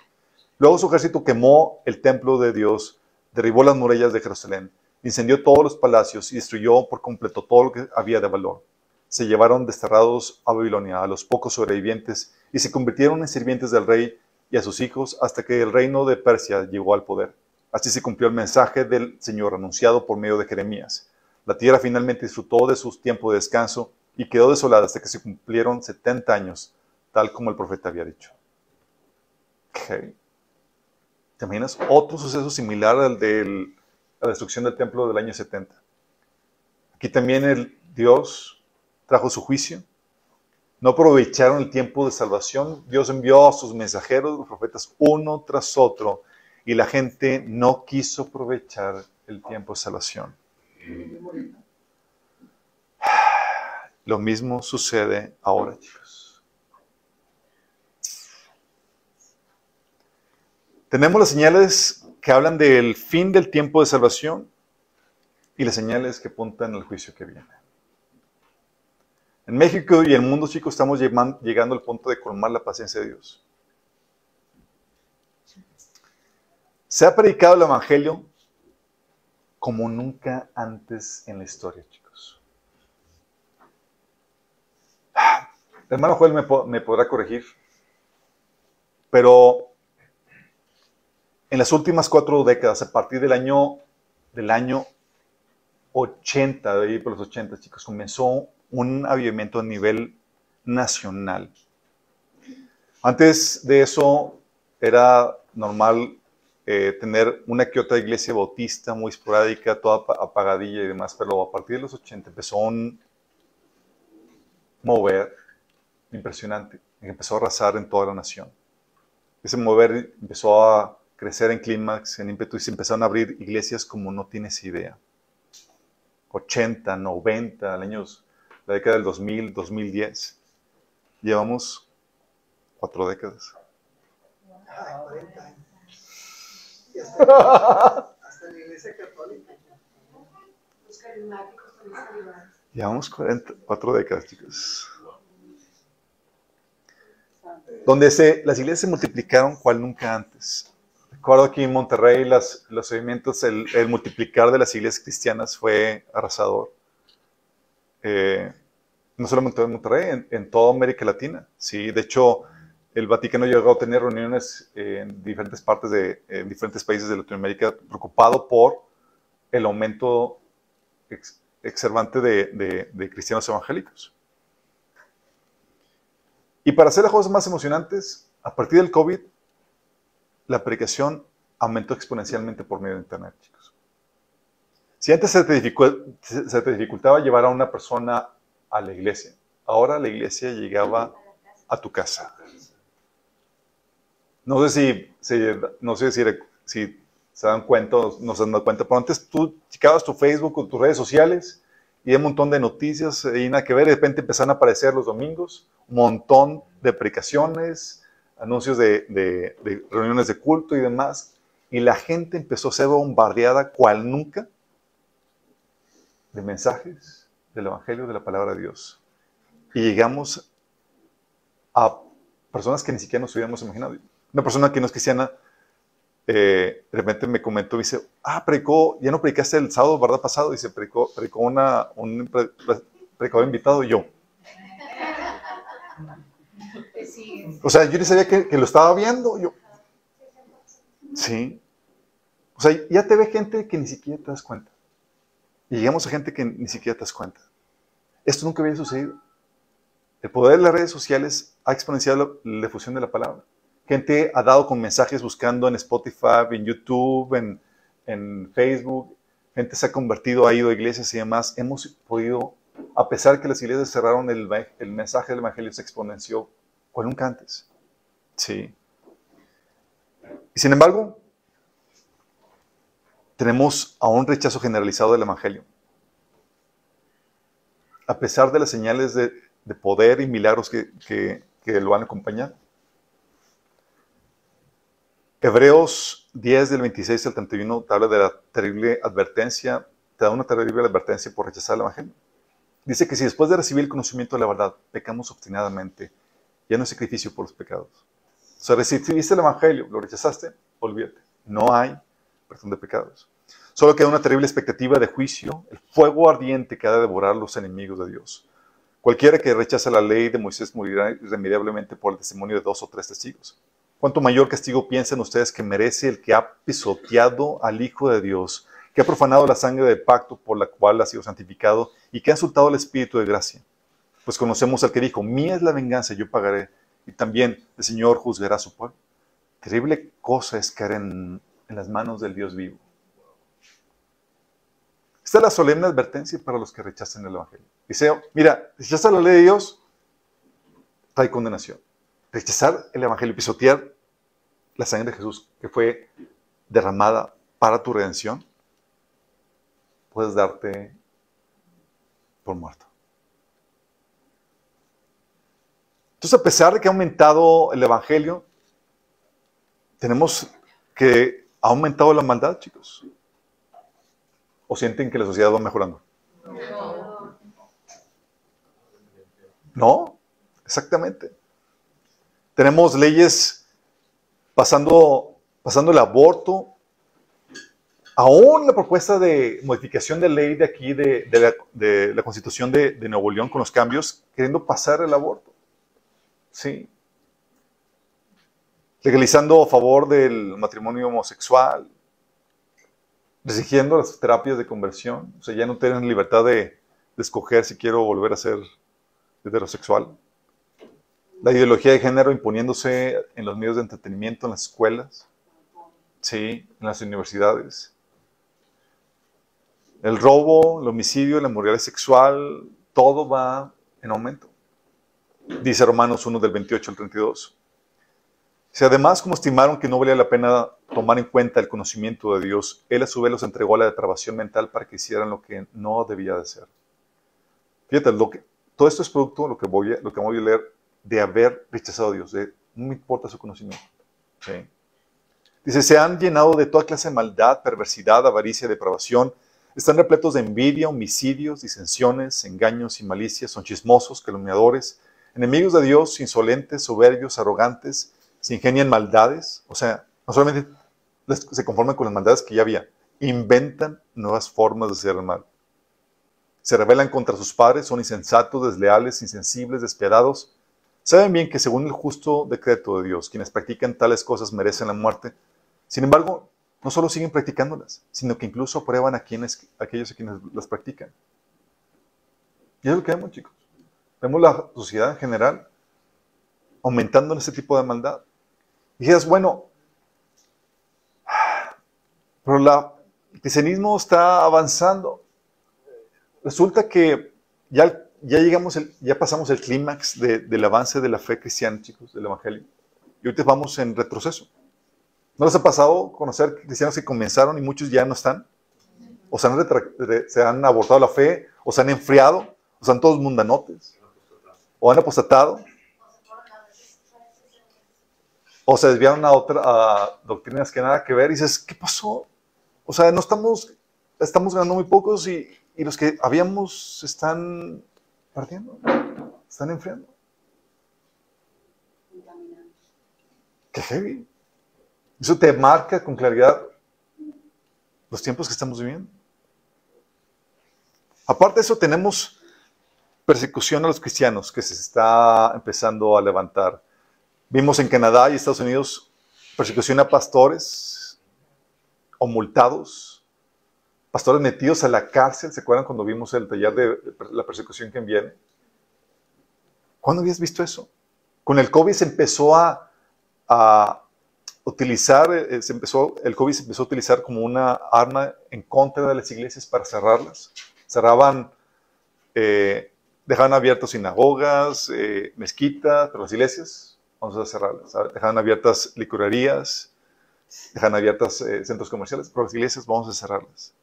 Luego su ejército quemó el templo de Dios, derribó las murallas de Jerusalén, incendió todos los palacios y destruyó por completo todo lo que había de valor. Se llevaron desterrados a Babilonia a los pocos sobrevivientes y se convirtieron en sirvientes del rey y a sus hijos hasta que el reino de Persia llegó al poder. Así se cumplió el mensaje del Señor anunciado por medio de Jeremías. La tierra finalmente disfrutó de su tiempo de descanso y quedó desolada hasta que se cumplieron 70 años, tal como el profeta había dicho. Okay. ¿Te imaginas otro suceso similar al de la destrucción del templo del año 70? Aquí también el Dios trajo su juicio no aprovecharon el tiempo de salvación. Dios envió a sus mensajeros, los profetas, uno tras otro, y la gente no quiso aprovechar el tiempo de salvación. Lo mismo sucede ahora, chicos. Tenemos las señales que hablan del fin del tiempo de salvación y las señales que apuntan al juicio que viene. En México y el mundo, chicos, estamos llegando al punto de colmar la paciencia de Dios. Se ha predicado el Evangelio como nunca antes en la historia, chicos. El hermano Joel me, podrá corregir, pero en las últimas cuatro décadas, a partir del año, del año 80, de ahí por los 80, chicos, comenzó un avivamiento a nivel nacional. Antes de eso era normal eh, tener una que otra iglesia bautista muy esporádica, toda apagadilla y demás, pero a partir de los 80 empezó un mover impresionante, empezó a arrasar en toda la nación. Ese mover empezó a crecer en clímax, en ímpetu, y se empezaron a abrir iglesias como no tienes idea. 80, 90, años la década del 2000, 2010. Llevamos cuatro décadas.
Hasta la iglesia católica.
Los carismáticos
Llevamos cuatro décadas, chicos. Donde se, las iglesias se multiplicaron cual nunca antes. Recuerdo aquí en Monterrey las, los movimientos, el, el multiplicar de las iglesias cristianas fue arrasador. Eh, no solamente en Monterrey, en, toda América Latina. ¿sí? De hecho, el Vaticano llegó a tener reuniones en diferentes partes de en diferentes países de Latinoamérica preocupado por el aumento ex, exervante de, de, cristianos evangélicos. Y para hacer las cosas más emocionantes, a partir del COVID, la predicación aumentó exponencialmente por medio de Internet, chicos. Si antes se te, dificultaba llevar a una persona a la iglesia, ahora la iglesia llegaba a tu casa. No sé si, no sé si, si, se dan cuenta no se dan cuenta, pero antes tú checabas tu Facebook o tus redes sociales y hay un montón de noticias y nada que ver, de repente empezaron a aparecer los domingos un montón de predicaciones, anuncios de, de reuniones de culto y demás, y la gente empezó a ser bombardeada cual nunca de mensajes del Evangelio, de la palabra de Dios. Y llegamos a personas que ni siquiera nos hubiéramos imaginado. Una persona que no es cristiana, eh, de repente me comentó, dice, ah, predicó, ya no predicaste el sábado, ¿verdad? Pasado, dice, predicó, predicó una, un predicador invitado y yo. O sea, yo ni sabía que, lo estaba viendo. Yo, sí. O sea, ya te ve gente que ni siquiera te das cuenta. Y llegamos a gente que ni siquiera te das cuenta. Esto nunca había sucedido. El poder de las redes sociales ha exponenciado la difusión de la palabra. Gente ha dado con mensajes buscando en Spotify, en YouTube, en, Facebook. Gente se ha convertido, ha ido a iglesias y demás. Hemos podido A pesar que las iglesias cerraron, el, el mensaje del Evangelio se exponenció cual nunca antes. Sí. Y sin embargo, tenemos a un rechazo generalizado del Evangelio. A pesar de las señales de, de poder y milagros que, que, que lo han acompañado. Hebreos 10 del 26 al 31 te habla de la terrible advertencia, te da una terrible advertencia por rechazar el Evangelio. Dice que si después de recibir el conocimiento de la verdad pecamos obstinadamente, ya no hay sacrificio por los pecados. O sea, recibiste el Evangelio, lo rechazaste, olvídate. No hay perdón de pecados. Solo queda una terrible expectativa de juicio, el fuego ardiente que ha de devorar los enemigos de Dios. Cualquiera que rechaza la ley de Moisés morirá irremediablemente por el testimonio de dos o tres testigos. ¿Cuánto mayor castigo piensan ustedes que merece el que ha pisoteado al Hijo de Dios, que ha profanado la sangre del pacto por la cual ha sido santificado y que ha insultado al Espíritu de gracia? Pues conocemos al que dijo, mía es la venganza, yo pagaré, y también el Señor juzgará a su pueblo. Terrible cosa es caer en, las manos del Dios vivo. Esta es la solemne advertencia para los que rechazan el Evangelio. Dice, mira, rechaza la ley de Dios, trae condenación. Rechazar el Evangelio, pisotear la sangre de Jesús que fue derramada para tu redención, puedes darte por muerto. Entonces, a pesar de que ha aumentado el Evangelio, tenemos que ha aumentado la maldad, chicos. ¿O sienten que la sociedad va mejorando?
No.
No, exactamente. Tenemos leyes pasando, pasando el aborto, aún la propuesta de modificación de ley de aquí, de, la, de la Constitución de, Nuevo León con los cambios, queriendo pasar el aborto. Sí. Legalizando a favor del matrimonio homosexual, restringiendo las terapias de conversión. O sea, ya no tienen libertad de escoger si quiero volver a ser heterosexual. La ideología de género imponiéndose en los medios de entretenimiento, en las escuelas, sí, en las universidades. El robo, el homicidio, la inmoralidad sexual, todo va en aumento. Dice Romanos 1 del 28 al 32. Si además, como estimaron que no valía la pena tomar en cuenta el conocimiento de Dios, Él a su vez los entregó a la depravación mental para que hicieran lo que no debía de ser. Fíjate, lo que, todo esto es producto, lo que voy lo que voy a leer, de haber rechazado a Dios, de no me importa su conocimiento. ¿sí? Dice, se han llenado de toda clase de maldad, perversidad, avaricia, depravación, están repletos de envidia, homicidios, disensiones, engaños y malicias, son chismosos, calumniadores, enemigos de Dios, insolentes, soberbios, arrogantes, se ingenian maldades, o sea, no solamente se conforman con las maldades que ya había, inventan nuevas formas de hacer el mal. Se rebelan contra sus padres, son insensatos, desleales, insensibles, despiadados. Saben bien que según el justo decreto de Dios, quienes practican tales cosas merecen la muerte. Sin embargo, no solo siguen practicándolas, sino que incluso aprueban a, quienes, aquellos a quienes las practican. Y es lo que vemos, chicos. Vemos la sociedad en general aumentando en ese tipo de maldad. Y dices, bueno, pero el cristianismo está avanzando. Resulta que ya, ya llegamos, el, ya pasamos el clímax de, del avance de la fe cristiana, chicos, del Evangelio. Y ahorita vamos en retroceso. ¿No les ha pasado conocer cristianos que comenzaron y muchos ya no están? O se han, se han abortado la fe, o se han enfriado, o están todos mundanotes, o han apostatado, o se desviaron a otras doctrinas que nada que ver y dices, ¿qué pasó? O sea, no estamos, estamos ganando muy pocos y, y los que habíamos están partiendo, están enfriando. Qué heavy. Eso te marca con claridad los tiempos que estamos viviendo. Aparte de eso, tenemos persecución a los cristianos que se está empezando a levantar. Vimos en Canadá y Estados Unidos persecución a pastores o multados, pastores metidos a la cárcel. ¿Se acuerdan cuando vimos el taller de la persecución que viene? ¿Cuándo habías visto eso? Con el COVID se empezó a, utilizar, eh, se empezó, el COVID se empezó a utilizar como una arma en contra de las iglesias para cerrarlas. Cerraban eh, dejaban abiertas sinagogas, eh, mezquitas, pero las iglesias, vamos a cerrarlas. ¿sabes? Dejaban abiertas licorerías, dejaban abiertas eh, centros comerciales, pero las iglesias vamos a cerrarlas.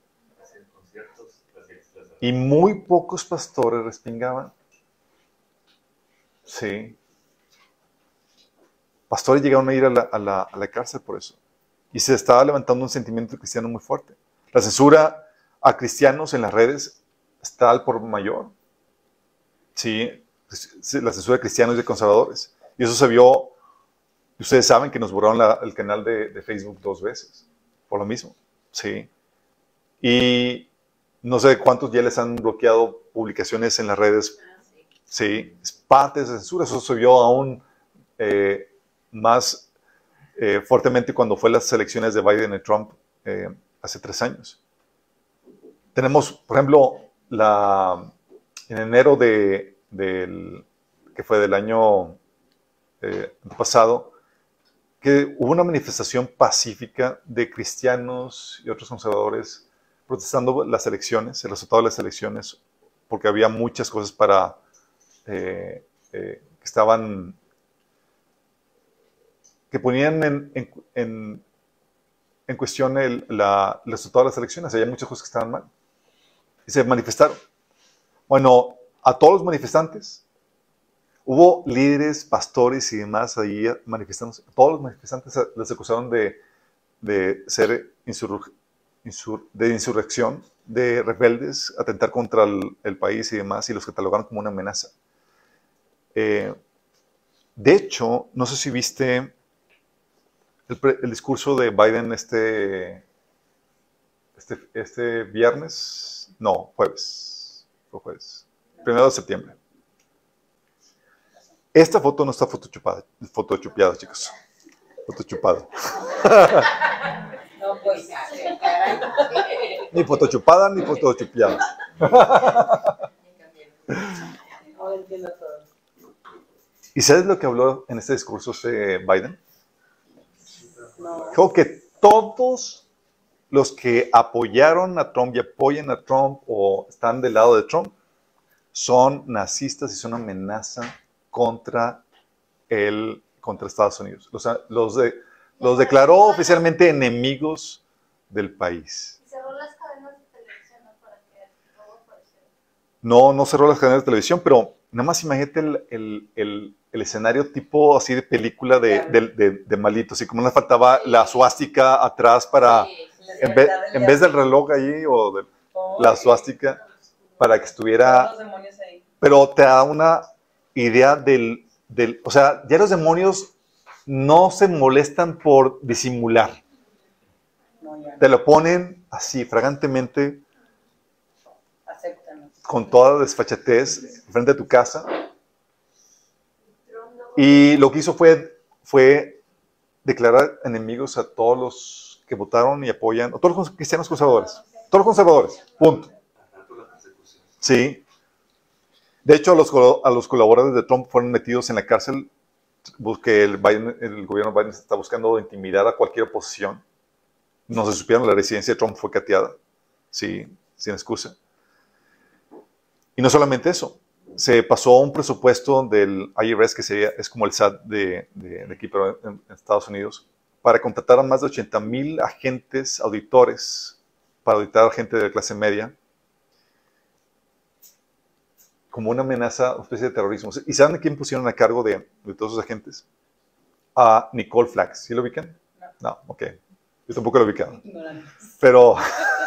Hacen conciertos, las iglesias.
Y muy pocos pastores respingaban. Sí. Pastores llegaron a ir a la, a la- a la cárcel por eso. Y se estaba levantando un sentimiento cristiano muy fuerte. La censura a cristianos en las redes está al por mayor. Sí, sí, la censura de cristianos y de conservadores. Y eso se vio, ustedes saben que nos borraron el canal de, de Facebook dos veces, por lo mismo. Sí. Y no sé cuántos ya les han bloqueado publicaciones en las redes. Sí, es parte de censura. Eso se vio aún eh, más eh, fuertemente cuando fue las elecciones de Biden y Trump eh, hace tres años. Tenemos, por ejemplo, la, en enero de, del, que fue del año pasado, que hubo una manifestación pacífica de cristianos y otros conservadores protestando las elecciones, el resultado de las elecciones, porque había muchas cosas para eh, eh, que estaban que ponían en, en, en, cuestión el, la, el resultado de las elecciones. Había muchas cosas que estaban mal. Y se manifestaron. Bueno, a todos los manifestantes, hubo líderes, pastores y demás ahí manifestándose. Todos los manifestantes les acusaron de, de ser insur, de insurrección, de rebeldes, atentar contra el, país y demás, y los catalogaron como una amenaza. Eh, de hecho, no sé si viste el, el, discurso de Biden este, este, este viernes, no, jueves, fue jueves, primero de septiembre. Esta foto no está photoshopada, photoshopeada, chicos. Photoshopada.
No, pues,
ni photoshopada ni
todo.
¿Y sabes lo que habló en este discurso este Biden? Dijo que todos los que apoyaron a Trump y apoyan a Trump o están del lado de Trump son nazistas y son una amenaza contra, el, contra Estados Unidos. Los, los declaró oficialmente enemigos del país.
Cerró las cadenas de televisión ¿no? para que todo apareciera.
No, no cerró las cadenas de televisión, pero nada más imagínate el, el, el, el escenario tipo así de película de, de, de, de malito, así como le faltaba la suástica atrás para, en, vez, en vez del reloj ahí o de la suástica, para que estuviera... Pero te da una idea del, del... O sea, ya los demonios no se molestan por disimular. Te lo ponen así, fragantemente, con toda desfachatez, frente a tu casa. Y lo que hizo fue, fue declarar enemigos a todos los que votaron y apoyan, a todos los cristianos conservadores. Todos los conservadores, punto. Sí. De hecho, a los, a los colaboradores de Trump fueron metidos en la cárcel porque el, Biden, el gobierno Biden está buscando intimidar a cualquier oposición. No se supieron, la residencia de Trump fue cateada, sí, sin excusa. Y no solamente eso, se pasó un presupuesto del IRS, que sería, es como el SAT de, de, de aquí, pero en, en, Estados Unidos, para contratar a más de 80 mil agentes auditores para auditar a gente de clase media, como una amenaza, una especie de terrorismo. ¿Y saben a quién pusieron a cargo de, de todos esos agentes? A Nicole Flax. ¿Sí lo ubican? No, no ok. Yo tampoco lo ubicaba. Pero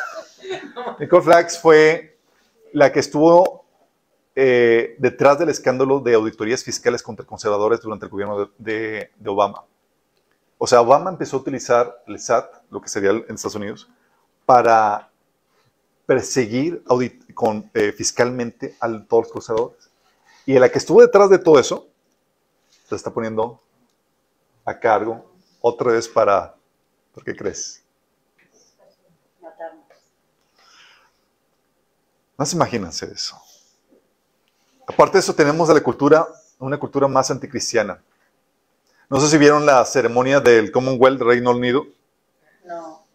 Nicole Flax fue la que estuvo eh, detrás del escándalo de auditorías fiscales contra conservadores durante el gobierno de, de, de, Obama. O sea, Obama empezó a utilizar el SAT, lo que sería en Estados Unidos, para perseguir con, eh, fiscalmente a todos los conservadores. Y la que estuvo detrás de todo eso, se está poniendo a cargo otra vez para, ¿por qué crees?
Matarnos.
Más imagínense eso. Aparte de eso, tenemos de la cultura, una cultura más anticristiana. No sé si vieron la ceremonia del Commonwealth del Reino Unido.
No.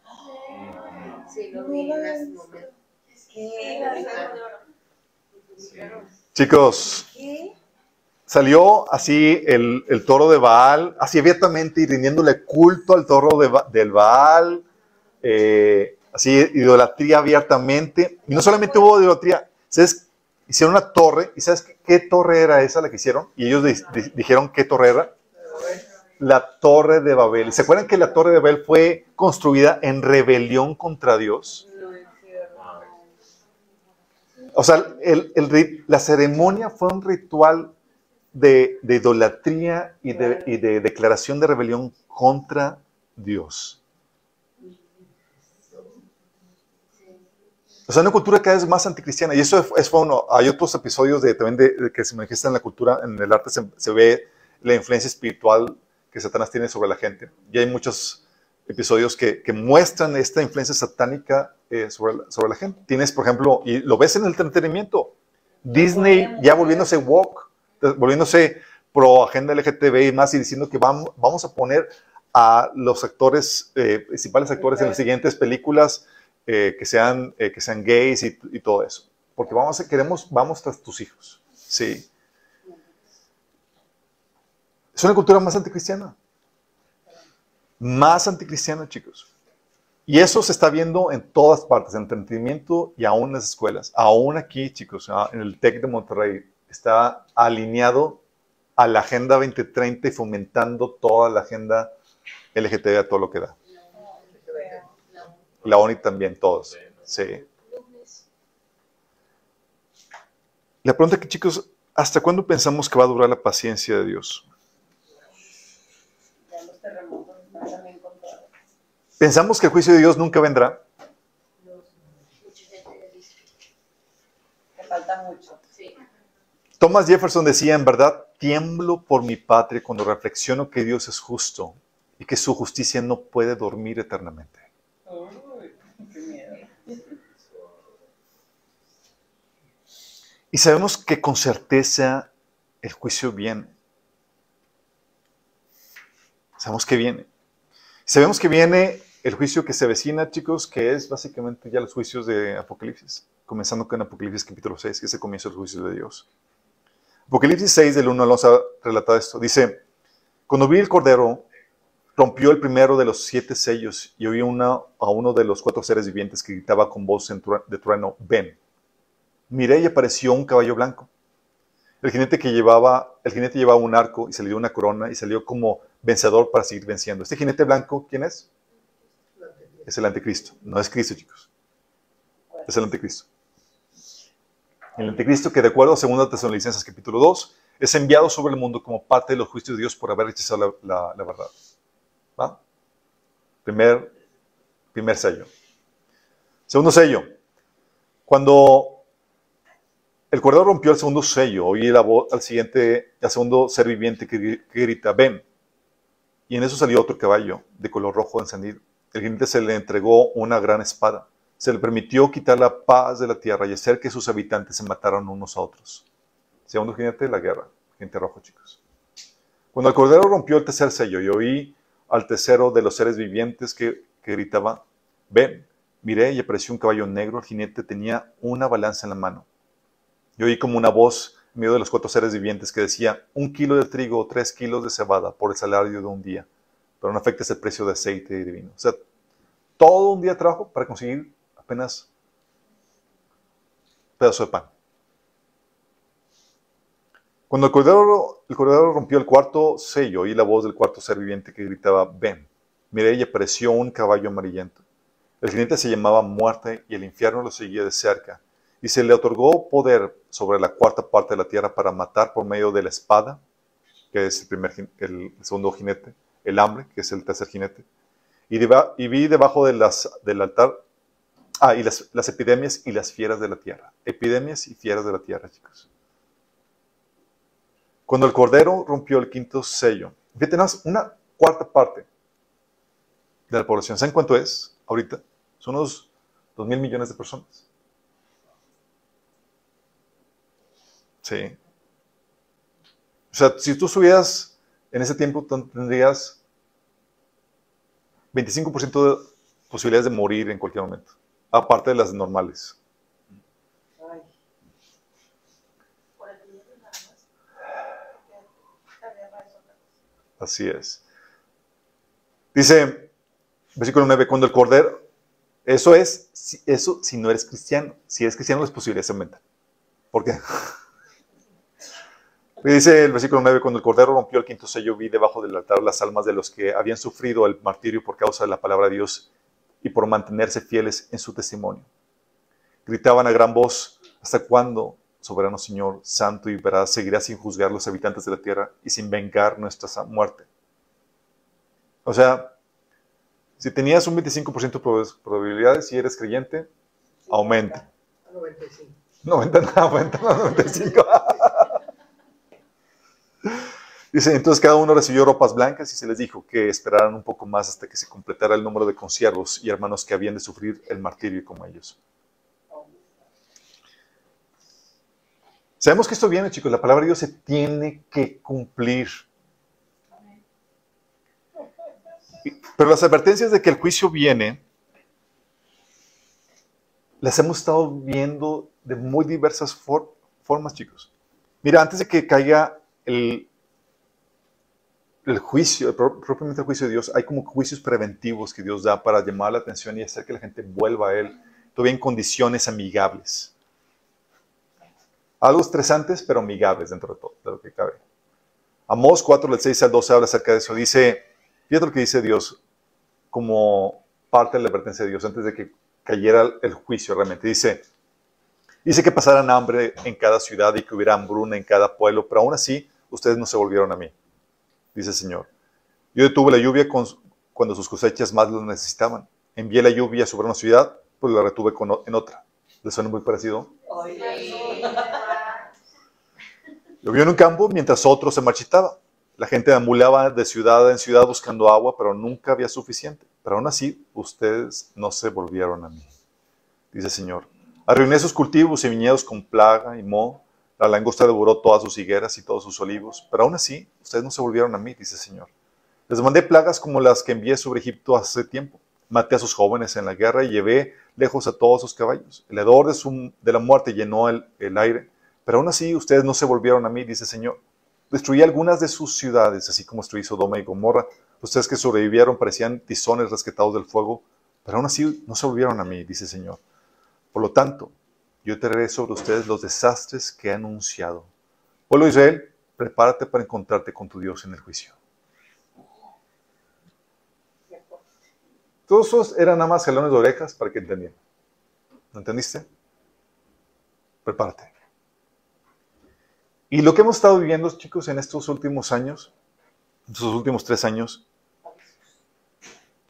Sí, lo vi en ese momento.
¿Qué?
Chicos,
¿Qué?
Salió así el, el toro de Baal, así abiertamente y rindiéndole culto al toro de del Baal, eh, así idolatría abiertamente. Y no solamente hubo idolatría, ¿sabes? Hicieron una torre, ¿y sabes qué, qué torre era esa la que hicieron? Y ellos di- di- dijeron qué torre era. La torre de Babel. ¿Y ¿Se acuerdan que la torre de Babel fue construida en rebelión contra Dios? O sea, la ceremonia fue un ritual de, de idolatría y de, y de declaración de rebelión contra Dios. O sea, una cultura cada vez más anticristiana. Y eso es, es uno. Hay otros episodios de, también de, de que se manifiestan en la cultura, en el arte, se, se ve la influencia espiritual que Satanás tiene sobre la gente. Y hay muchos episodios que, que muestran esta influencia satánica eh, sobre, la, sobre la gente. Tienes, por ejemplo, y lo ves en el entretenimiento, Disney ya volviéndose woke, volviéndose pro agenda LGTB y más, y diciendo que vamos, vamos a poner a los actores, eh, principales actores en las siguientes películas eh, que, sean, eh, que sean gays y, y todo eso. Porque vamos queremos, vamos tras tus hijos. Sí. Es una cultura más anticristiana. Más anticristiana, chicos. Y eso se está viendo en todas partes, en entretenimiento y aún en las escuelas. Aún aquí, chicos, ah, en el TEC de Monterrey, está alineado a la Agenda 2030 y fomentando toda la agenda LGTB a todo lo que da. La ONI también, todos. Sí. La pregunta aquí, chicos, ¿hasta cuándo pensamos que va a durar la paciencia de Dios? ¿Pensamos que el juicio de Dios nunca vendrá?
Falta mucho.
Thomas Jefferson decía, en verdad, tiemblo por mi patria cuando reflexiono que Dios es justo y que su justicia no puede dormir eternamente. Y sabemos que con certeza el juicio viene. Sabemos que viene. Sabemos que viene el juicio que se avecina, chicos, que es básicamente ya los juicios de Apocalipsis, comenzando con Apocalipsis capítulo 6, que es el comienzo del juicio de Dios. Apocalipsis 6, del 1 al 11, relata esto. Dice, cuando vi el Cordero, rompió el primero de los siete sellos y oí una, a uno de los cuatro seres vivientes que gritaba con voz de trueno, ven. Miré y apareció un caballo blanco. El jinete que llevaba, el jinete llevaba un arco y se le dio una corona y salió como vencedor para seguir venciendo. Este jinete blanco, ¿quién es? Es el anticristo. No es Cristo, chicos. Es el anticristo. El anticristo que de acuerdo a 2 Tesalonicenses capítulo 2 es enviado sobre el mundo como parte de los juicios de Dios por haber rechazado la, verdad. ¿Va? Primer, sello. Segundo sello. Cuando el cordero rompió el segundo sello, oí la voz al siguiente, al segundo ser viviente que grita, ven. Y en eso salió otro caballo de color rojo encendido. El jinete se le entregó una gran espada. Se le permitió quitar la paz de la tierra y hacer que sus habitantes se mataran unos a otros. Segundo jinete, la guerra. Jinete rojo, chicos. Cuando el cordero rompió el tercer sello y oí al tercero de los seres vivientes que, que gritaba, ven, miré y apareció un caballo negro, el jinete tenía una balanza en la mano. Y oí como una voz en medio de los cuatro seres vivientes que decía, un kilo de trigo o tres kilos de cebada por el salario de un día, pero no afectes el precio de aceite divino. O sea, todo un día de trabajo para conseguir apenas pedazo de pan. Cuando el cordero, el cordero rompió el cuarto sello, oí la voz del cuarto ser viviente que gritaba, ven. Miré y apareció un caballo amarillento. El jinete se llamaba Muerte y el infierno lo seguía de cerca. Y se le otorgó poder sobre la cuarta parte de la tierra para matar por medio de la espada, que es el, primer, el segundo jinete, el hambre, que es el tercer jinete. Y, vi debajo del altar, ah, y las, las epidemias y las fieras de la tierra. Epidemias y fieras de la tierra, chicos. Cuando el Cordero rompió el quinto sello, fíjate, más, una cuarta parte de la población. ¿Saben cuánto es ahorita? Son unos dos mil millones de personas. Sí. O sea, si tú subieras en ese tiempo, tendrías 25% de posibilidades de morir en cualquier momento, aparte de las normales. Así es. Dice, versículo 9, cuando el cordero, eso es, si, eso si no eres cristiano, si eres cristiano las posibilidades aumentan. ¿Por qué? dice el versículo 9, cuando el cordero rompió el quinto sello, vi debajo del altar las almas de los que habían sufrido el martirio por causa de la palabra de Dios y por mantenerse fieles en su testimonio. Gritaban a gran voz, ¿hasta cuándo, soberano Señor, santo y veraz, seguirás sin juzgar los habitantes de la tierra y sin vengar nuestra muerte? O sea, si tenías un 25% de prob- probabilidades y eres creyente, aumenta.
A 95.
90, no, aumenta a 95. Dice, entonces cada uno recibió ropas blancas y se les dijo que esperaran un poco más hasta que se completara el número de consiervos y hermanos que habían de sufrir el martirio como ellos. Sabemos que esto viene, chicos. La palabra de Dios se tiene que cumplir. Pero las advertencias de que el juicio viene, las hemos estado viendo de muy diversas for- formas, chicos. Mira, antes de que caiga el, el juicio, propiamente el juicio de Dios, hay como juicios preventivos que Dios da para llamar la atención y hacer que la gente vuelva a Él, todavía en condiciones amigables. Algo estresantes, pero amigables dentro de todo, de lo que cabe. Amós 4, del 6 al 12 habla acerca de eso. Dice, fíjate lo que dice Dios como parte de la advertencia de Dios antes de que cayera el juicio realmente. Dice, dice que pasaran hambre en cada ciudad y que hubiera hambruna en cada pueblo, pero aún así ustedes no se volvieron a mí, dice el Señor. Yo detuve la lluvia con- cuando sus cosechas más lo necesitaban. Envié la lluvia sobre una ciudad, pues la retuve con en otra. ¿Les suena muy parecido? Llovió en un campo mientras otro se marchitaba. La gente ambulaba de ciudad en ciudad buscando agua, pero nunca había suficiente. Pero aún así, ustedes no se volvieron a mí, dice el Señor. Arruiné sus cultivos y viñedos con plaga y moho. La langosta devoró todas sus higueras y todos sus olivos. Pero aún así, ustedes no se volvieron a mí, dice Señor. Les mandé plagas como las que envié sobre Egipto hace tiempo. Maté a sus jóvenes en la guerra y llevé lejos a todos sus caballos. El hedor de, la muerte llenó el, aire. Pero aún así, ustedes no se volvieron a mí, dice Señor. Destruí algunas de sus ciudades, así como destruí Sodoma y Gomorra. Ustedes que sobrevivieron parecían tizones rescatados del fuego, pero aún así no se volvieron a mí, dice Señor. Por lo tanto, yo traeré sobre ustedes los desastres que he anunciado. Pueblo de Israel, prepárate para encontrarte con tu Dios en el juicio. Todos esos eran nada más jalones de orejas para que entendieran. ¿No entendiste? Prepárate. Y lo que hemos estado viviendo, chicos, en estos últimos años, en estos últimos tres años,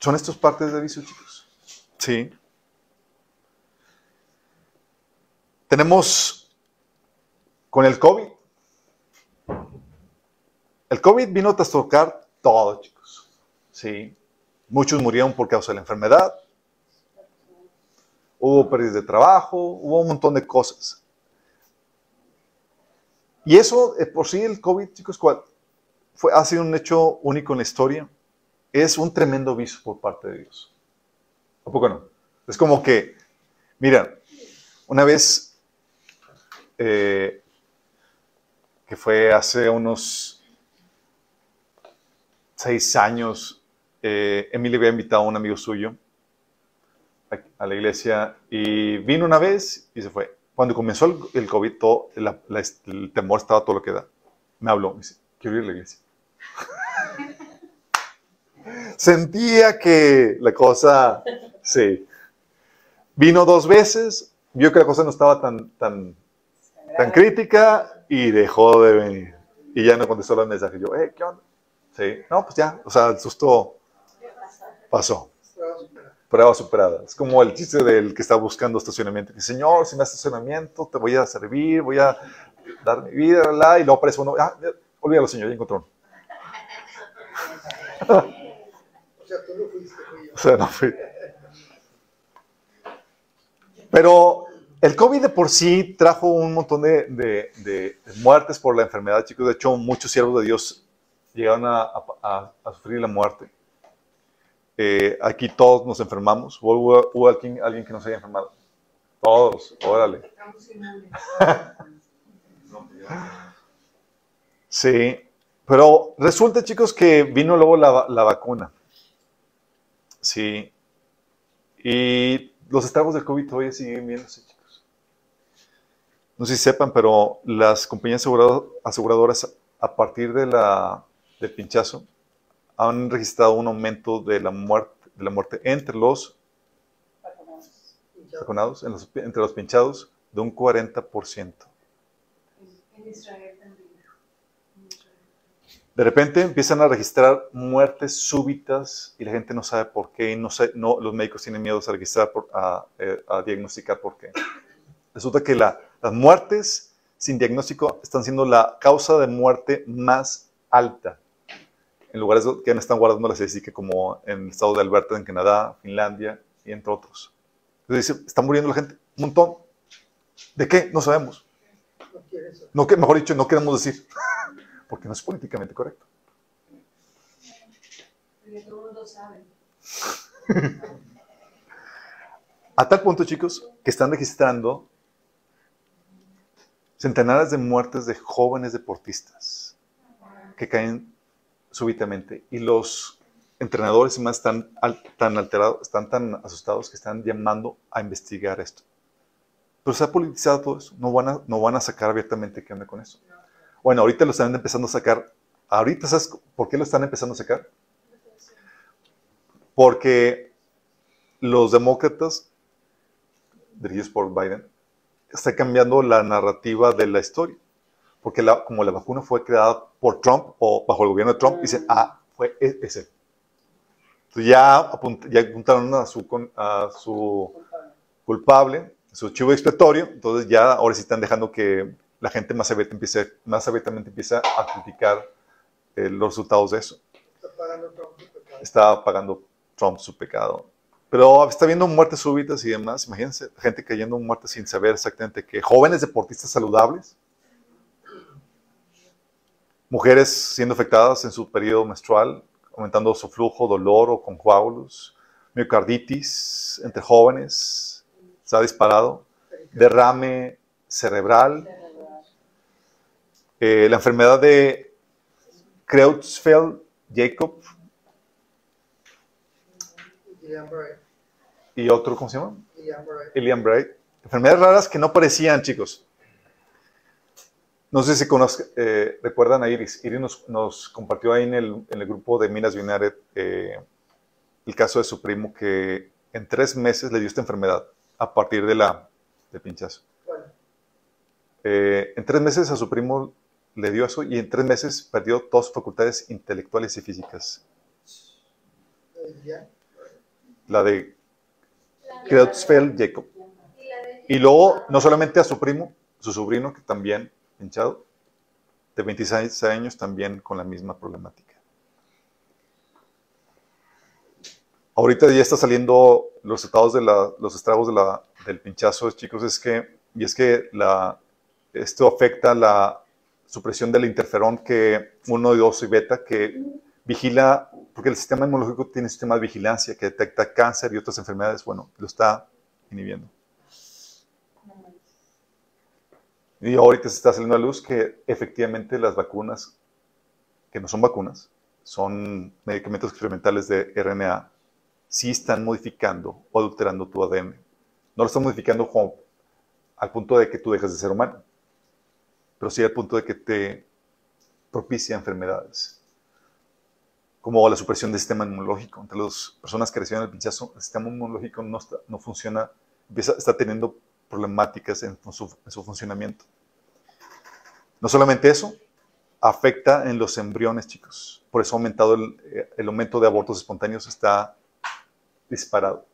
son estos partes de aviso, chicos. Sí. Tenemos con el COVID. El COVID vino a trastocar todo, chicos. Sí. Muchos murieron por causa de la enfermedad. Hubo pérdidas de trabajo, hubo un montón de cosas. Y eso, eh, por sí, el COVID, chicos, fue, ha sido un hecho único en la historia. Es un tremendo aviso por parte de Dios. ¿A poco no? Es como que, mira, una vez eh, que fue hace unos seis años, eh, Emily había invitado a un amigo suyo a, la iglesia y vino una vez y se fue. Cuando comenzó el, COVID, todo, el temor estaba todo lo que da. Me habló, me dice, quiero ir a la iglesia. Sentía que la cosa, sí. Vino dos veces, vio que la cosa no estaba tan, tan crítica y dejó de venir. Y ya no contestó los mensajes. Yo, eh, ¿qué onda? Sí, no, pues ya, o sea, el susto pasó.
Prueba superada.
Es como el chiste del que está buscando estacionamiento. Que, Señor, si me das estacionamiento, te voy a servir, voy a dar mi vida, la, la", y luego aparece uno. Ah, olvídalo, Señor, ya encontró uno.
O sea, tú no fuiste, fui yo.
O sea, no fui. Pero el COVID de por sí trajo un montón de, muertes por la enfermedad, chicos. De hecho, muchos siervos de Dios llegaron a, sufrir la muerte. Eh, aquí todos nos enfermamos. ¿Hubo, alguien, que no se haya enfermado? Todos, órale. Sí, Pero resulta, chicos, que vino luego la, la vacuna. Sí. Y los estragos del COVID todavía siguen viéndose, chicos. No sé si sepan, pero las compañías asegurado- aseguradoras, a partir de la, del pinchazo, han registrado un aumento de la muerte, de la muerte entre los vacunados, en los- entre los pinchados, de un 40%.
En Israel también.
De repente empiezan a registrar muertes súbitas y la gente no sabe por qué, y no los médicos tienen miedo a registrar, por- a, eh, a diagnosticar por qué. Resulta que la- las muertes sin diagnóstico están siendo la causa de muerte más alta en lugares que no están guardando la estadística como en el estado de Alberta, en Canadá, Finlandia y entre otros. Entonces dice, está muriendo la gente, un montón. ¿De qué? No sabemos.
No,
que, mejor dicho, no queremos decir, porque no es políticamente correcto.
Porque todo el mundo sabe.
A tal punto, chicos, que están registrando centenares de muertes de jóvenes deportistas que caen súbitamente. Y los entrenadores y más están tan alterados, están tan asustados que están llamando a investigar esto. Pero se ha politizado todo eso. No van a, sacar abiertamente qué onda con eso. Bueno, ahorita lo están empezando a sacar. Ahorita, ¿sabes por qué lo están empezando a sacar? Porque los demócratas, dirigidos por Biden, están cambiando la narrativa de la historia. Porque la- como la vacuna fue creada por Trump o bajo el gobierno de Trump, dicen, ah, fue e- ese. Entonces ya, apunt- ya apuntaron a su, a su culpable, su chivo expiatorio, entonces ya ahora sí están dejando que la gente más, abierta empiece, más abiertamente empiece a criticar eh, los resultados de eso
Está pagando Trump su pecado.
está pagando Trump su pecado. Pero está viendo muertes súbitas y demás. Imagínense, gente cayendo en muerte sin saber exactamente qué. Jóvenes deportistas saludables. Mujeres siendo afectadas en su periodo menstrual, aumentando su flujo, dolor o con coágulos. Miocarditis entre jóvenes. Se ha disparado. Derrame cerebral. Eh, la enfermedad de Creutzfeldt-Jacob
Bright.
y otro, ¿cómo se llama?
Gillian Bright.
Ilian Bright. Enfermedades raras que no parecían, chicos. No sé si conozcan, eh, recuerdan a Iris. Iris nos, nos compartió ahí en el, en el grupo de Minas United eh, el caso de su primo que en tres meses le dio esta enfermedad a partir de la, del pinchazo.
Bueno,
Eh, en tres meses a su primo le dio eso y en tres meses perdió todas sus facultades intelectuales y físicas.
ya.
La de
la de
Y luego, no solamente a su primo, su sobrino, que también hinchado, de 26 años, también con la misma problemática. Ahorita ya está saliendo los resultados de la- los estragos del pinchazo, chicos, es que, y es que esto afecta la supresión del interferón que 1, 2 y beta, que vigila, porque el sistema inmunológico tiene un sistema de vigilancia que detecta cáncer y otras enfermedades, bueno, lo está inhibiendo. Y ahorita se está saliendo a luz que efectivamente las vacunas, que no son vacunas, son medicamentos experimentales de RNA, sí están modificando o adulterando tu ADN. No lo están modificando como al punto de que tú dejes de ser humano, pero sí al punto de que te propicia enfermedades, como la supresión del sistema inmunológico. Entre las personas que reciben el pinchazo, el sistema inmunológico no, está- no funciona, empieza, está teniendo problemáticas en su, en su funcionamiento. No solamente eso, afecta en los embriones, chicos. Por eso ha aumentado el, eh, el aumento de abortos espontáneos, está disparado.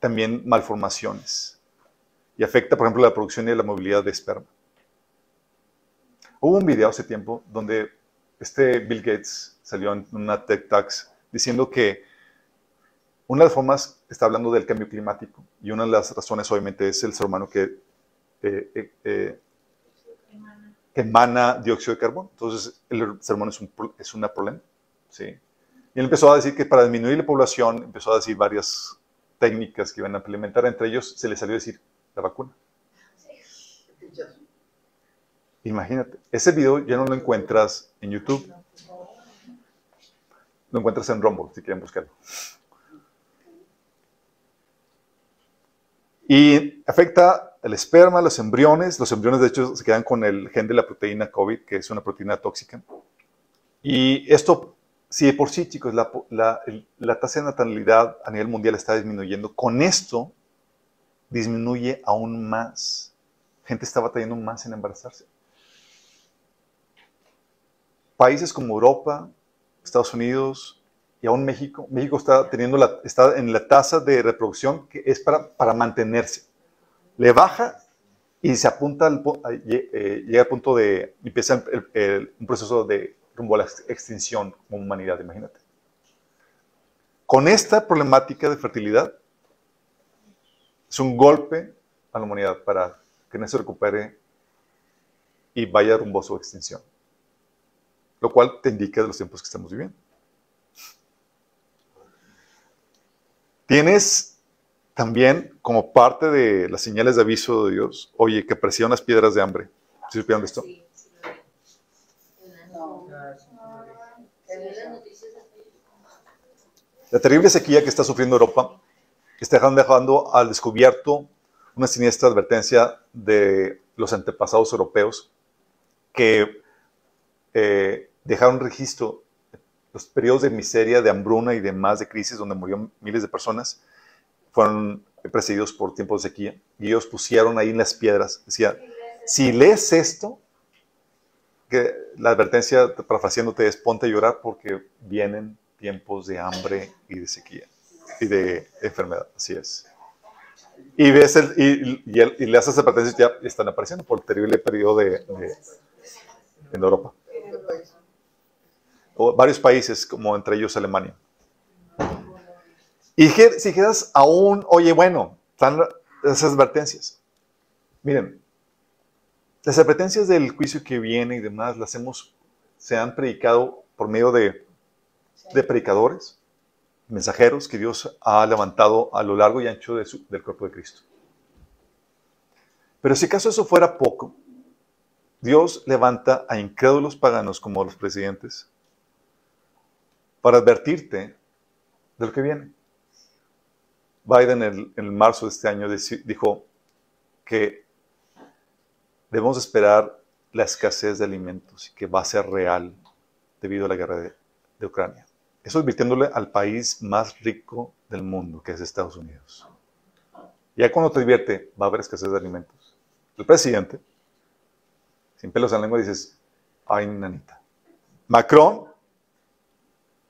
También malformaciones. Y afecta, por ejemplo, la producción y la movilidad de esperma. Hubo un video hace tiempo donde este Bill Gates salió en una TED Talks diciendo que una de las formas está hablando del cambio climático y una de las razones obviamente es el ser humano que, eh, eh, eh, que emana dióxido de carbono. Entonces el ser humano es un, es una problema. ¿sí? Y él empezó a decir que para disminuir la población empezó a decir varias técnicas que iban a implementar. Entre ellos se le salió a decir la vacuna.
El pinchazo.
Imagínate, ese video ya no lo encuentras en YouTube. Lo encuentras en Rumble, si quieren buscarlo. Y afecta el esperma, los embriones. Los embriones, de hecho, se quedan con el gen de la proteína COVID, que es una proteína tóxica. Y esto, si de por sí, chicos, la, la- la tasa de natalidad a nivel mundial está disminuyendo, con esto disminuye aún más. Gente está batallando más en embarazarse. Países como Europa, Estados Unidos y aún México, México está, teniendo la, está en la tasa de reproducción que es para, para mantenerse. Le baja y se apunta al, eh, llega al punto de, empieza el- el- un proceso de rumbo a la ex- extinción como humanidad, imagínate. Con esta problemática de fertilidad, es un golpe a la humanidad para que no se recupere y vaya rumbo a su extinción. Lo cual te indica de los tiempos que estamos viviendo. Tienes también como parte de las señales de aviso de Dios, oye, que aparecieron las piedras de hambre. ¿Sí supieron de esto? La terrible sequía que está sufriendo Europa está dejando, dejando al descubierto una siniestra advertencia de los antepasados europeos que eh, dejaron registro los periodos de miseria, de hambruna y demás de crisis donde murieron miles de personas fueron precedidos por tiempos de sequía. Y ellos pusieron ahí las piedras decía si lees esto que la advertencia parafraseándote es ponte a llorar porque vienen tiempos de hambre y de sequía y de enfermedad así es. Y ves y, y, y le haces advertencias ya están apareciendo por el terrible periodo de, en Europa. Varios países, como entre ellos Alemania. Y si quedas aún, oye, bueno, están esas advertencias. Miren, las advertencias del juicio que viene y demás las hemos, se han predicado por medio de, de predicadores, mensajeros que Dios ha levantado a lo largo y ancho del cuerpo de Cristo. Pero si acaso eso fuera poco, Dios levanta a incrédulos paganos como los presidentes para advertirte de lo que viene. Biden en, en marzo de este año dijo que debemos esperar la escasez de alimentos y que va a ser real debido a la guerra de, de Ucrania. Eso advirtiéndole al país más rico del mundo, que es Estados Unidos. Ya cuando te advierte, va a haber escasez de alimentos. El presidente, sin pelos en la lengua, dices, ay, nanita. Macron,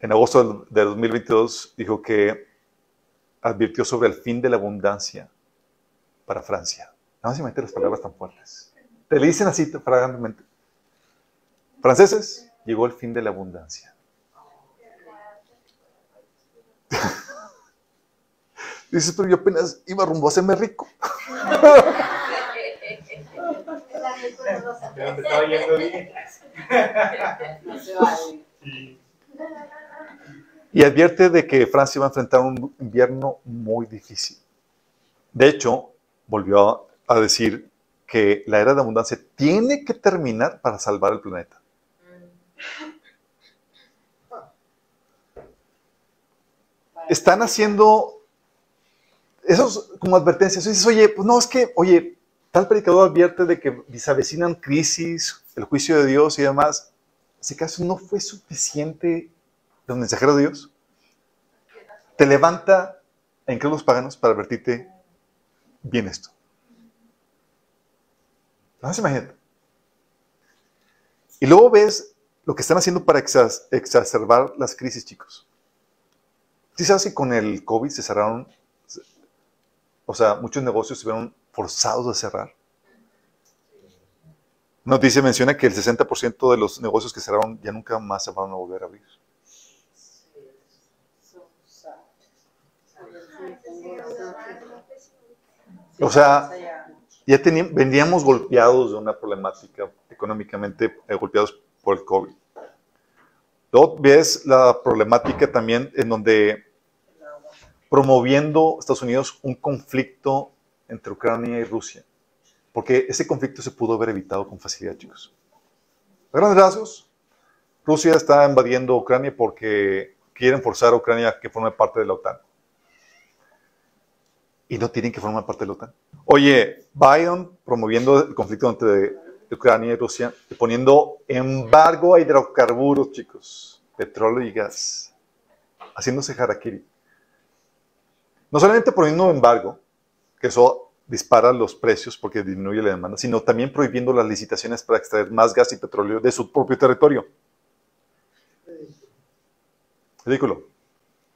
en agosto de 2022, dijo que advirtió sobre el fin de la abundancia para Francia. Nada más imagínate las palabras tan fuertes. Te le dicen así fragantemente. Franceses, llegó el fin de la abundancia. Dices, pero yo apenas iba rumbo a hacerme rico.
De donde estaba yendo bien.
No se vale.
Y advierte de que Francia va a enfrentar un invierno muy difícil. De hecho, volvió a decir que la era de abundancia tiene que terminar para salvar el planeta. Están haciendo esos como advertencias. Oye, pues no, es que, oye, tal predicador advierte de que se avecinan crisis, el juicio de Dios y demás. ¿Si acaso no fue suficiente los mensajeros de Dios? Te levanta a incrédulos paganos para advertirte bien esto. No se imagínate. Y luego ves lo que están haciendo para exac- exacerbar las crisis, chicos. ¿Sí sabes que con el COVID se cerraron, o sea, muchos negocios se vieron forzados a cerrar? Noticia menciona que el 60% de los negocios que cerraron ya nunca más se van a volver a abrir. O sea, ya teni- veníamos golpeados de una problemática económicamente eh, golpeados por el COVID. Ves la problemática también en donde promoviendo Estados Unidos un conflicto entre Ucrania y Rusia. Porque ese conflicto se pudo haber evitado con facilidad, chicos. A grandes rasgos, Rusia está invadiendo Ucrania porque quieren forzar a Ucrania que forme parte de la OTAN. Y no tienen que formar parte de la OTAN. Oye, Biden promoviendo el conflicto entre Ucrania y Rusia, poniendo embargo a hidrocarburos, chicos, petróleo y gas, haciéndose harakiri. No solamente poniendo embargo, que eso dispara los precios porque disminuye la demanda, sino también prohibiendo las licitaciones para extraer más gas y petróleo de su propio territorio. Ridículo.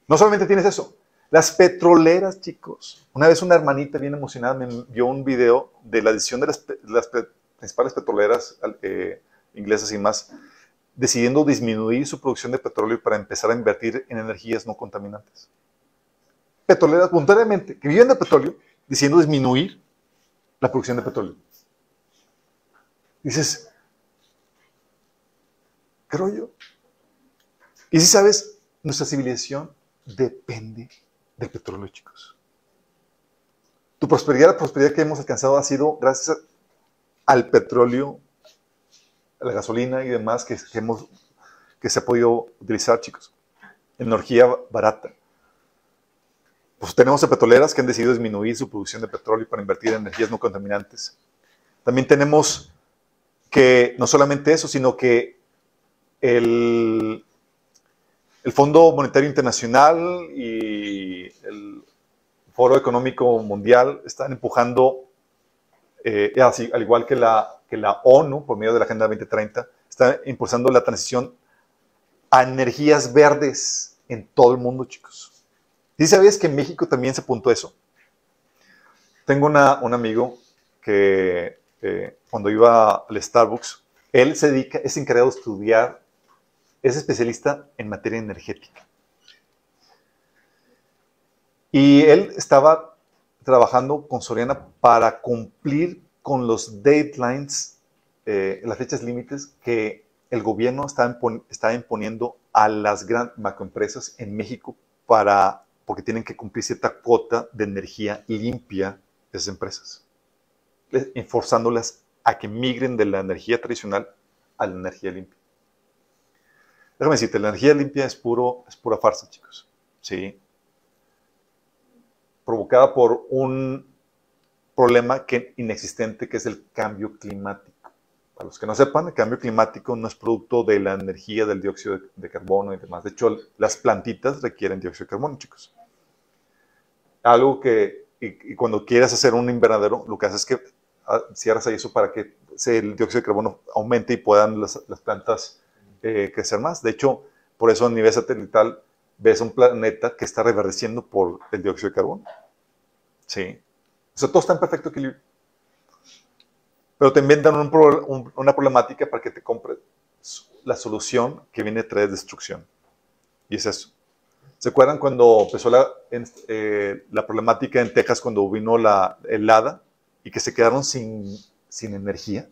No solamente tienes eso, las petroleras, chicos. Una vez una hermanita bien emocionada me envió un video de la decisión de las, principales petroleras eh, inglesas y más, decidiendo disminuir su producción de petróleo para empezar a invertir en energías no contaminantes. Petroleras voluntariamente, que viven de petróleo, diciendo disminuir la producción de petróleo. Dices, ¿qué rollo? Y si sabes, nuestra civilización depende del petróleo, chicos. Tu prosperidad, la prosperidad que hemos alcanzado ha sido gracias al petróleo, a la gasolina y demás que, que hemos, que se ha podido utilizar, chicos. Energía barata. Pues tenemos a petroleras que han decidido disminuir su producción de petróleo para invertir en energías no contaminantes. También tenemos que no solamente eso, sino que el, Fondo Monetario Internacional y el Foro Económico Mundial están empujando, eh, así, al igual que la, que la ONU, por medio de la Agenda 2030, está impulsando la transición a energías verdes en todo el mundo, chicos. ¿Sí sabías que en México también se apuntó eso? Tengo un amigo que eh, cuando iba al Starbucks, él se dedica, es encargado de estudiar, es especialista en materia energética. Y él estaba trabajando con Soriana para cumplir con los deadlines, eh, las fechas límites que el gobierno impon- está imponiendo a las grandes macroempresas en México para, porque tienen que cumplir cierta cuota de energía limpia de esas empresas, forzándolas a que migren de la energía tradicional a la energía limpia. Déjame decirte, la energía limpia es, puro, es pura farsa, chicos. Sí. Provocada por un problema que, inexistente que es el cambio climático. Para los que no sepan, el cambio climático no es producto de la energía del dióxido de, de carbono y demás. De hecho, las plantitas requieren dióxido de carbono, chicos. Algo que, y, cuando quieres hacer un invernadero, lo que haces es que ah, cierras ahí eso para que el dióxido de carbono aumente y puedan las, plantas eh, crecer más. De hecho, por eso a nivel satelital ves un planeta que está reverdeciendo por el dióxido de carbono. Sí. O sea, todo está en perfecto equilibrio. Pero te inventan una problemática para que te compres la solución que viene a traer destrucción. Y es eso. ¿Se acuerdan cuando empezó la, eh, la problemática en Texas cuando vino la helada y que se quedaron sin, sin energía?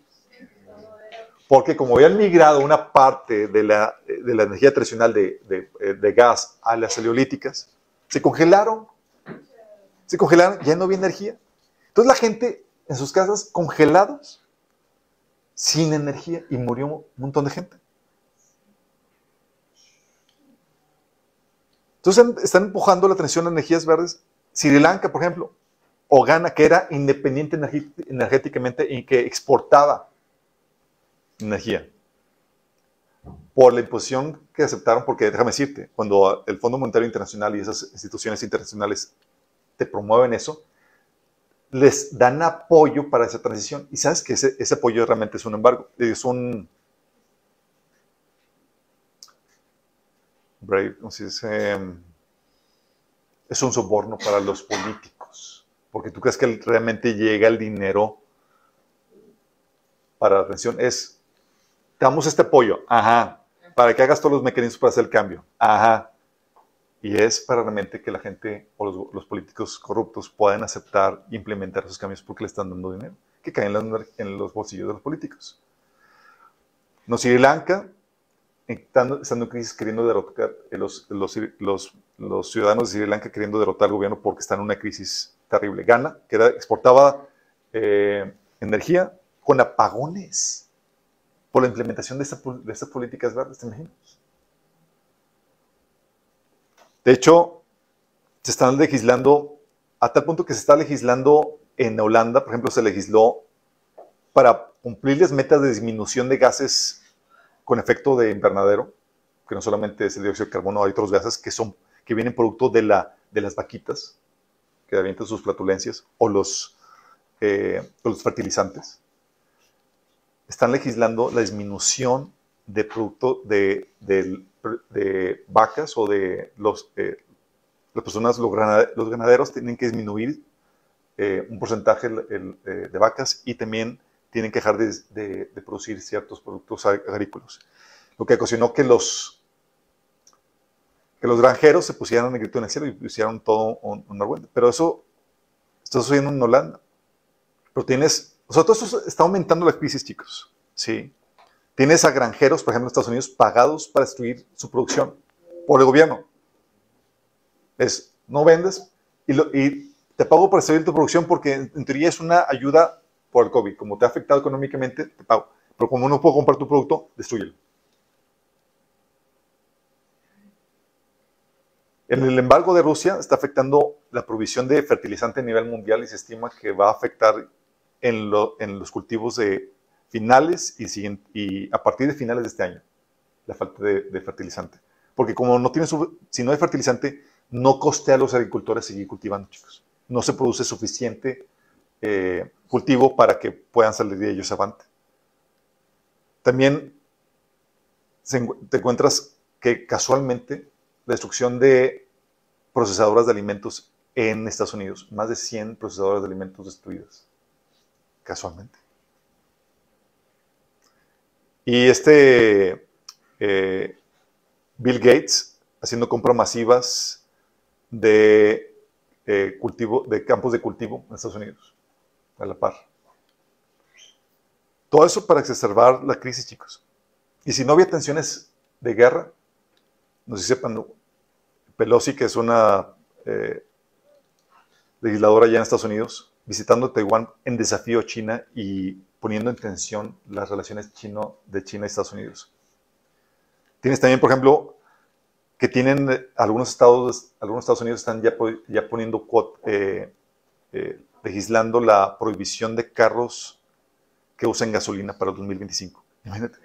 Porque como habían migrado una parte de la, de la energía tradicional de, de- eh, gas a las heliolíticas, se congelaron. Se congelaron, ya no había energía. Entonces la gente en sus casas congelados, sin energía, y murió un montón de gente. Entonces están empujando la transición a energías verdes. Sri Lanka, por ejemplo, o Ghana, que era independiente energéticamente y que exportaba energía. Por la imposición que aceptaron, porque déjame decirte, cuando el Fondo Monetario Internacional y esas instituciones internacionales te promueven eso, les dan apoyo para esa transición. Y sabes que ese, ese apoyo realmente es un embargo, es un... Brave, ¿cómo se dice? Es un soborno para los políticos, porque tú crees que realmente llega el dinero para la transición. Es, damos este apoyo, ajá, para que hagas todos los mecanismos para hacer el cambio, ajá. Y es para realmente que la gente o los, los políticos corruptos puedan aceptar e implementar esos cambios porque le están dando dinero, que caen en los, en los bolsillos de los políticos. No, Sri Lanka, estando, en crisis, queriendo derrotar, eh, los, los, los, ciudadanos de Sri Lanka queriendo derrotar al gobierno porque están en una crisis terrible. Ghana, que exportaba eh, energía con apagones por la implementación de, esta de estas políticas verdes, ¿te imaginas? De hecho, se están legislando a tal punto que se está legislando en Holanda, por ejemplo, se legisló para cumplir las metas de disminución de gases con efecto de invernadero, que no solamente es el dióxido de carbono, hay otros gases que son que vienen producto de, la, de las vaquitas que avientan sus flatulencias o los, eh, los fertilizantes. Están legislando la disminución de producto de, de vacas o de los, eh, las personas, los, ganaderos tienen que disminuir eh, un porcentaje de vacas y también tienen que dejar de, de- de producir ciertos productos ag- agrícolas. Lo que ocasionó que los, que los granjeros se pusieran en grito en el cielo y pusieran todo un, un argüente. Pero eso está sucediendo en Holanda. Pero tienes, o sea, todo eso está aumentando la crisis, chicos. Sí. Tienes a granjeros, por ejemplo, en Estados Unidos, pagados para destruir su producción por el gobierno. Es, no vendes y, lo- y te pago para destruir tu producción porque en, en teoría es una ayuda por el COVID. Como te ha afectado económicamente, te pago. Pero como no puedo comprar tu producto, destruyelo. En el embargo de Rusia está afectando la provisión de fertilizante a nivel mundial y se estima que va a afectar en, lo- en los cultivos de finales y, a partir de finales de este año, la falta de, de fertilizante. Porque como no tiene, si no hay fertilizante, no costea a los agricultores seguir cultivando, chicos. No se produce suficiente eh, cultivo para que puedan salir de ellos avante. También se te encuentras que casualmente la destrucción de procesadoras de alimentos en Estados Unidos, más de 100 procesadoras de alimentos destruidas, casualmente. Y este eh, Bill Gates haciendo compras masivas de, eh, cultivo, de campos de cultivo en Estados Unidos, a la par. Todo eso para exacerbar la crisis, chicos. Y si no había tensiones de guerra, no sé si Pelosi, que es una eh, legisladora allá en Estados Unidos, visitando Taiwán en desafío a China y poniendo en tensión las relaciones chino, de China y Estados Unidos. Tienes también, por ejemplo, que tienen eh, algunos estados, algunos Estados Unidos están ya, ya poniendo, eh, eh, legislando la prohibición de carros que usen gasolina para el 2025. Imagínate.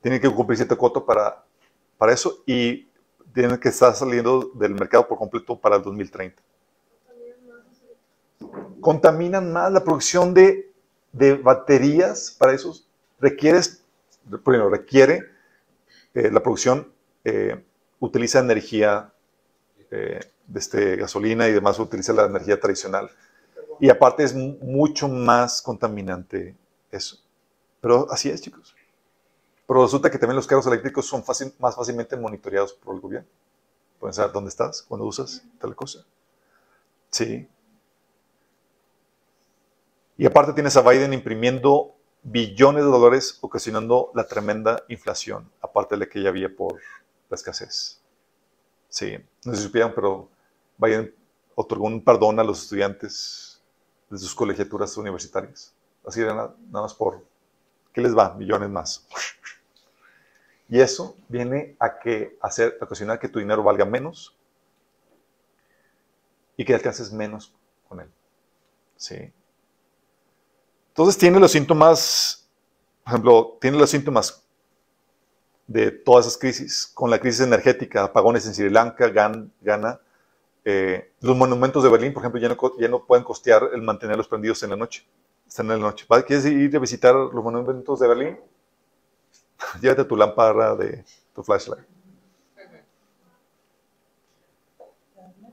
Tienen que cumplir cierto coto para, para eso y tienen que estar saliendo del mercado por completo para el 2030. Contaminan más la producción de, de baterías para esos. Requieres, primero, requiere eh, la producción, eh, utiliza energía eh, de este, gasolina y demás, utiliza la energía tradicional. Y aparte es mu- mucho más contaminante eso. Pero así es, chicos. Pero resulta que también los carros eléctricos son más fácilmente monitoreados por el gobierno. Pueden saber dónde estás, cuando usas tal cosa. Sí. Y aparte tienes a Biden imprimiendo billones de dólares, ocasionando la tremenda inflación, aparte de la que ya había por la escasez. Sí, no si supieron, pero Biden otorgó un perdón a los estudiantes de sus colegiaturas universitarias. Así de nada, nada más por, ¿qué les va? Millones más. Y eso viene a que hacer, a ocasionar que tu dinero valga menos y que alcances menos con él. Sí. Entonces tiene los síntomas, por ejemplo, tiene los síntomas de todas esas crisis, con la crisis energética, apagones en Sri Lanka, Ghana, eh, los monumentos de Berlín, por ejemplo, ya no, ya no pueden costear el mantenerlos prendidos en la noche. Están en la noche. ¿Va- ¿Quieres ir a visitar los monumentos de Berlín? Llévate tu lámpara de tu flashlight.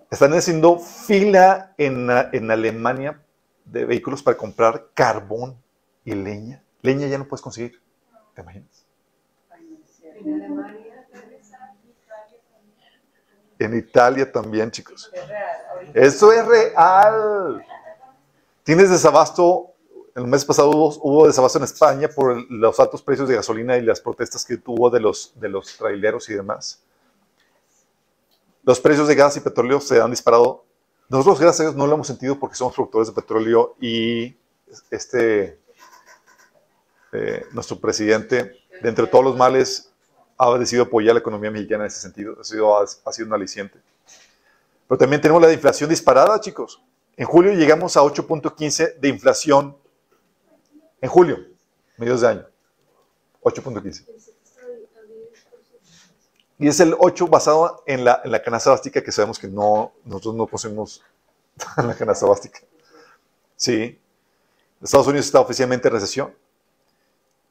Están haciendo fila en, en Alemania de vehículos para comprar carbón y leña. Leña ya no puedes conseguir. ¿Te imaginas?
En
Italia también, chicos. Eso es real. Tienes desabasto. El mes pasado hubo, desabasto en España por los altos precios de gasolina y las protestas que tuvo de los, de los traileros y demás. Los precios de gas y petróleo se han disparado Nosotros, gracias a Dios, no lo hemos sentido porque somos productores de petróleo y este, eh, nuestro presidente, de entre todos los males, ha decidido apoyar la economía mexicana en ese sentido. Ha sido, ha sido un aliciente. Pero también tenemos la inflación disparada, chicos. En julio llegamos a 8.15 de inflación. En julio, medios de año. 8.15. Y es el 8 basado en la, canasta básica que sabemos que no, nosotros no poseemos la canasta básica. Sí. Estados Unidos está oficialmente en recesión.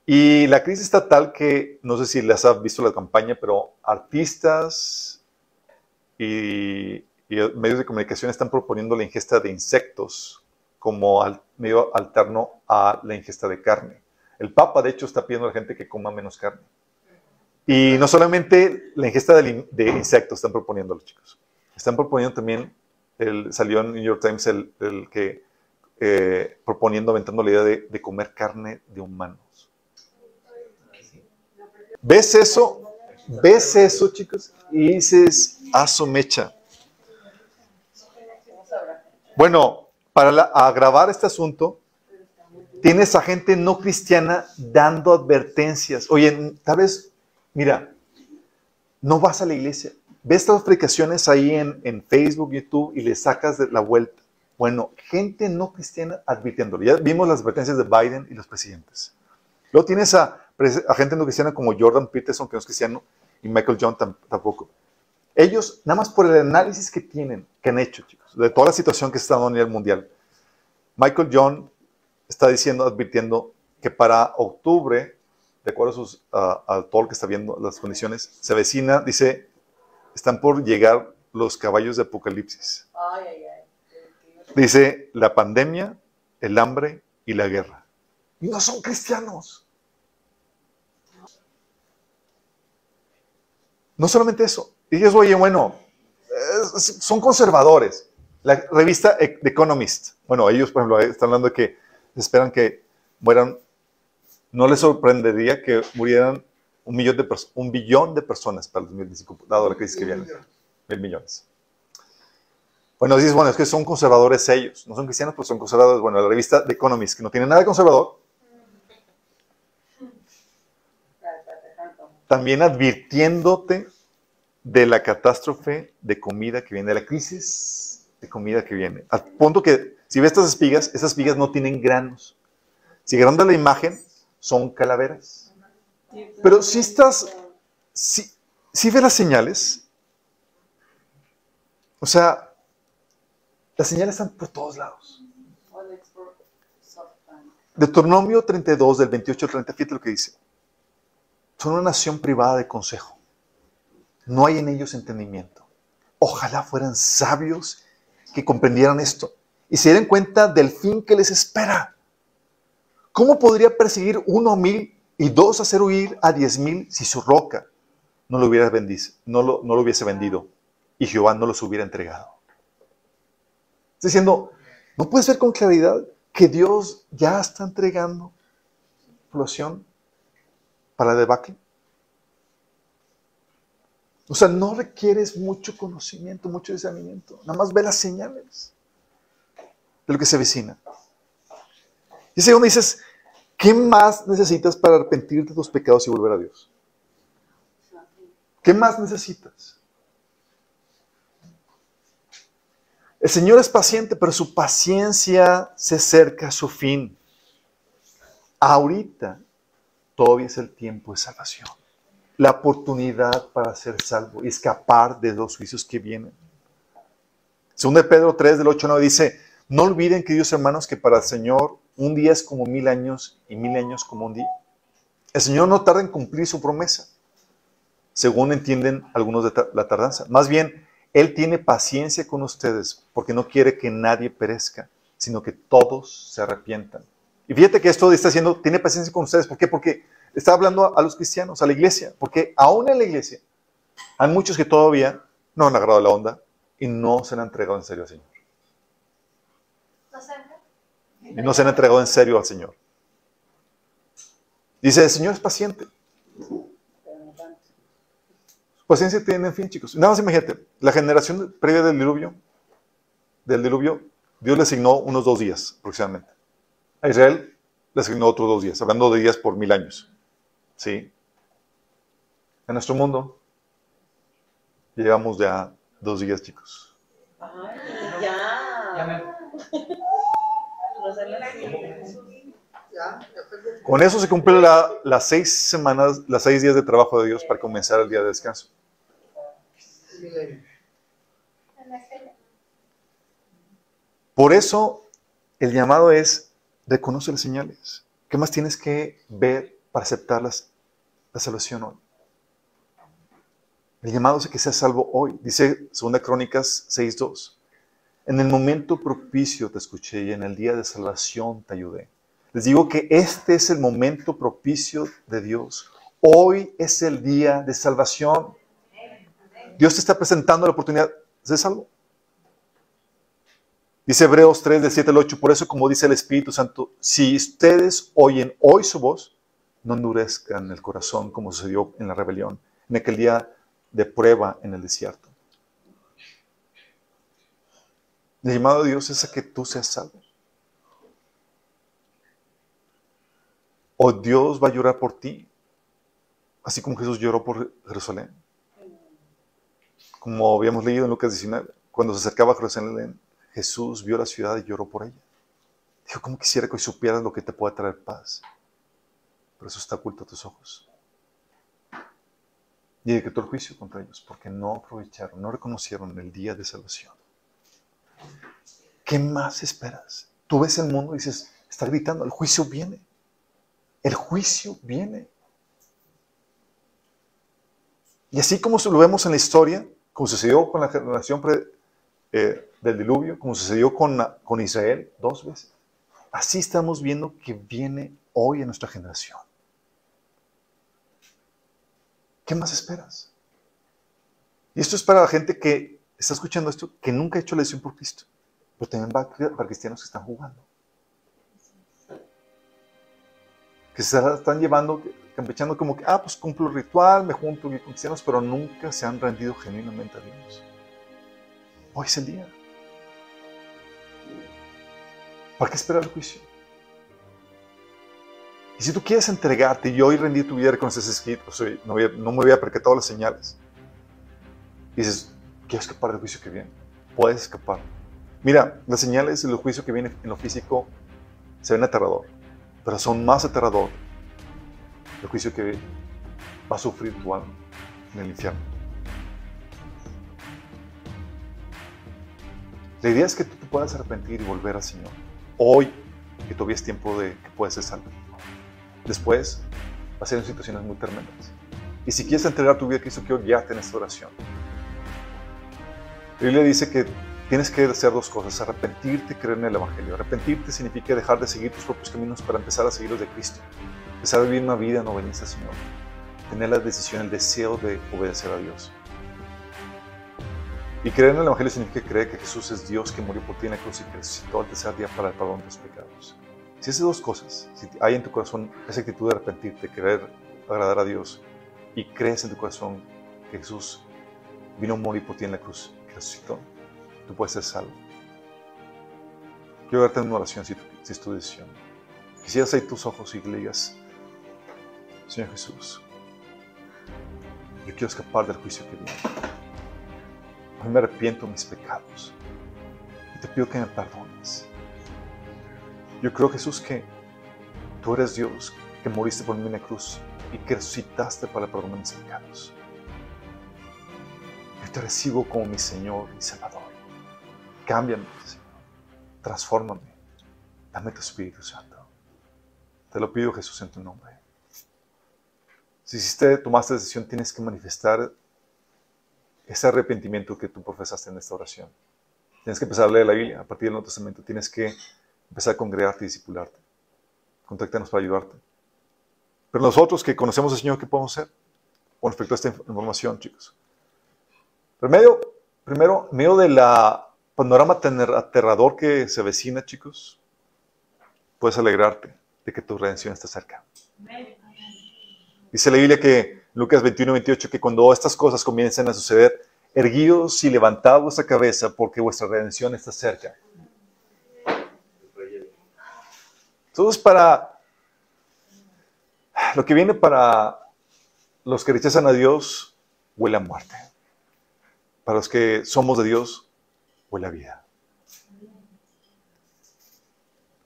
Y la crisis está tal que, no sé si les has visto la campaña, pero artistas y, medios de comunicación están proponiendo la ingesta de insectos como medio alterno a la ingesta de carne. El Papa, de hecho, está pidiendo a la gente que coma menos carne. Y no solamente la ingesta de, insectos están proponiendo los chicos, están proponiendo también, el, salió en New York Times el, que eh, proponiendo, aventando la idea de, de, comer carne de humanos. ¿Ves eso? ¿Ves eso, chicos? Y dices, a su mecha. Bueno, para la, agravar este asunto, tienes a gente no cristiana dando advertencias. Oye, tal vez, mira, no vas a la iglesia. Ves estas predicaciones ahí en, en Facebook, YouTube y le sacas de la vuelta. Bueno, gente no cristiana advirtiéndolo. Ya vimos las advertencias de Biden y los presidentes. Luego tienes a, a gente no cristiana como Jordan Peterson, que no es cristiano, y Michael John tam, tampoco. Ellos, nada más por el análisis que tienen, que han hecho, chicos, de toda la situación que se está dando a nivel mundial, Michael John está diciendo, advirtiendo que para octubre, de acuerdo a, sus, a, a todo lo que está viendo, las condiciones, se avecina, dice, están por llegar los caballos de Apocalipsis. Dice la pandemia, el hambre y la guerra. Y no son cristianos. No solamente eso. Y ellos, oye, bueno, son conservadores. La revista The Economist, bueno, ellos, por ejemplo, están hablando de que esperan que mueran, no les sorprendería que murieran un, millón de un billón de personas para el 2025, dado la crisis que viene. Mil millones. Bueno, dices, bueno, es que son conservadores ellos. No son cristianos, pero son conservadores. Bueno, la revista The Economist, que no tiene nada de conservador, también advirtiéndote de la catástrofe de comida que viene, de la crisis de comida que viene. Al punto que, si ves estas espigas, esas espigas no tienen granos. Si agranda la imagen, son calaveras. Pero si estás, si, si ves las señales, o sea, las señales están por todos lados. Deuteronomio 32, del 28 al 30, fíjate lo que dice. Son una nación privada de consejo. No hay en ellos entendimiento. Ojalá fueran sabios que comprendieran esto y se dieran cuenta del fin que les espera. ¿Cómo podría perseguir uno mil y dos hacer huir a diez mil si su roca no lo, hubiera no lo hubiese vendido y Jehová no los hubiera entregado? Está diciendo, ¿no puedes ver con claridad que Dios ya está entregando población para debacle? O sea, no requieres mucho conocimiento, mucho discernimiento. Nada más ve las señales de lo que se avecina. Y donde dices, ¿qué más necesitas para arrepentirte de tus pecados y volver a Dios? ¿Qué más necesitas? El Señor es paciente, pero su paciencia se acerca a su fin. Ahorita todavía es el tiempo de salvación. La oportunidad para ser salvo y escapar de los juicios que vienen. Según de Pedro 3, del 8 9 dice, no olviden, queridos hermanos, que para el Señor un día es como mil años y mil años como un día. El Señor no tarda en cumplir su promesa, según entienden algunos de la tardanza. Más bien, Él tiene paciencia con ustedes porque no quiere que nadie perezca, sino que todos se arrepientan. Y fíjate que esto está diciendo, tiene paciencia con ustedes. ¿Por qué? Porque está hablando a los cristianos, a la iglesia. Porque aún en la iglesia hay muchos que todavía no han agarrado la onda y no se han entregado en serio al Señor. Y no se han entregado en serio al Señor. Dice, el Señor es paciente. Paciencia tiene fin, chicos. Nada más imagínate, la generación previa del diluvio, del diluvio, Dios le asignó unos dos días aproximadamente. A Israel le asignó otros dos días, hablando de días por mil años. ¿Sí? En nuestro mundo, llevamos ya dos días, chicos.
Ay,
Ya
Con eso se cumplen la- las seis semanas, las seis días de trabajo de Dios para comenzar el día de descanso. Por eso el llamado es, reconoce las señales. ¿Qué más tienes que ver para aceptar las- la salvación hoy? El llamado es que seas salvo hoy. Dice 2 Crónicas 6.2. En el momento propicio te escuché y en el día de salvación te ayudé. Les digo que este es el momento propicio de Dios. Hoy es el día de salvación. Dios te está presentando la oportunidad de ser salvo. Dice Hebreos 3, del 7 al 8, por eso como dice el Espíritu Santo, si ustedes oyen hoy su voz, no endurezcan el corazón como sucedió en la rebelión, en aquel día de prueba en el desierto. El llamado de Dios es a que tú seas salvo. O Dios va a llorar por ti, así como Jesús lloró por Jerusalén. Como habíamos leído en Lucas 19, cuando se acercaba a Jerusalén, Jesús vio la ciudad y lloró por ella. Dijo, ¿cómo quisiera que hoy supieras lo que te puede traer paz? Pero eso está oculto a tus ojos. Y decretó el juicio contra ellos, porque no aprovecharon, no reconocieron el día de salvación. ¿Qué más esperas? Tú ves el mundo y dices, está gritando, el juicio viene. El juicio viene. Y así como lo vemos en la historia, como sucedió con la generación pre- eh, del diluvio, como sucedió con, con Israel dos veces, así estamos viendo que viene hoy en nuestra generación. ¿Qué más esperas? Y esto es para la gente que está escuchando esto, que nunca ha hecho la por Cristo, pero también va para cristianos que están jugando. Que se están llevando, campechando como que, ah, pues cumplo el ritual, me junto con cristianos, pero nunca se han rendido genuinamente a Dios. Hoy es el día. ¿Para qué esperar el juicio? Y si tú quieres entregarte y hoy rendir tu vida con ese escrito, soy, no, no me había percatado las señales. Dices, quiero escapar del juicio que viene. Puedes escapar. Mira, las señales del juicio que viene en lo físico se ven aterrador, pero son más aterrador el juicio que va a sufrir tu alma en el infierno. La idea es que tú te puedas arrepentir y volver al Señor. Hoy, que todavía es tiempo de que puedas ser salvo. Después, va a ser en situaciones muy tremendas. Y si quieres entregar tu vida a Cristo, quiero guiarte en esta oración. La Biblia dice que tienes que hacer dos cosas, arrepentirte y creer en el Evangelio. Arrepentirte significa dejar de seguir tus propios caminos para empezar a seguir los de Cristo. Empezar a vivir una vida en obediencia al Señor. Tener la decisión, el deseo de obedecer a Dios. Y creer en el Evangelio significa creer que Jesús es Dios que murió por ti en la cruz y que resucitó al tercer día para el perdón de tus pecados. Si haces dos cosas, si hay en tu corazón esa actitud de arrepentirte, querer agradar a Dios y crees en tu corazón que Jesús vino a morir por ti en la cruz y resucitó, tú puedes ser salvo. Quiero darte una oración si, si es tu decisión. Quisieras ahí tus ojos y le digas, Señor Jesús, yo quiero escapar del juicio que viene. Hoy me arrepiento de mis pecados y te pido que me perdones. Yo creo, Jesús, que tú eres Dios, que moriste por mí en la cruz y que resucitaste para de mis pecados. Yo te recibo como mi Señor y Salvador. Cámbiame, Señor. Transfórmame. Dame tu Espíritu Santo. Te lo pido, Jesús, en tu nombre. Si hiciste, tomaste decisión, tienes que manifestar ese arrepentimiento que tú profesaste en esta oración. Tienes que empezar a leer la Biblia a partir del Nuevo Testamento. Tienes que empezar a congregarte y discipularte. Contáctanos para ayudarte. Pero nosotros que conocemos al Señor, ¿qué podemos hacer con respecto a esta información, chicos? Primero, primero en medio del panorama tan aterrador que se avecina, chicos, puedes alegrarte de que tu redención está cerca. Dice la Biblia que Lucas 21 28 que cuando estas cosas comiencen a suceder, erguíos y levantad vuestra cabeza, porque vuestra redención está cerca. Entonces, para lo que viene para los que rechazan a Dios, huele a muerte. Para los que somos de Dios, huele a vida.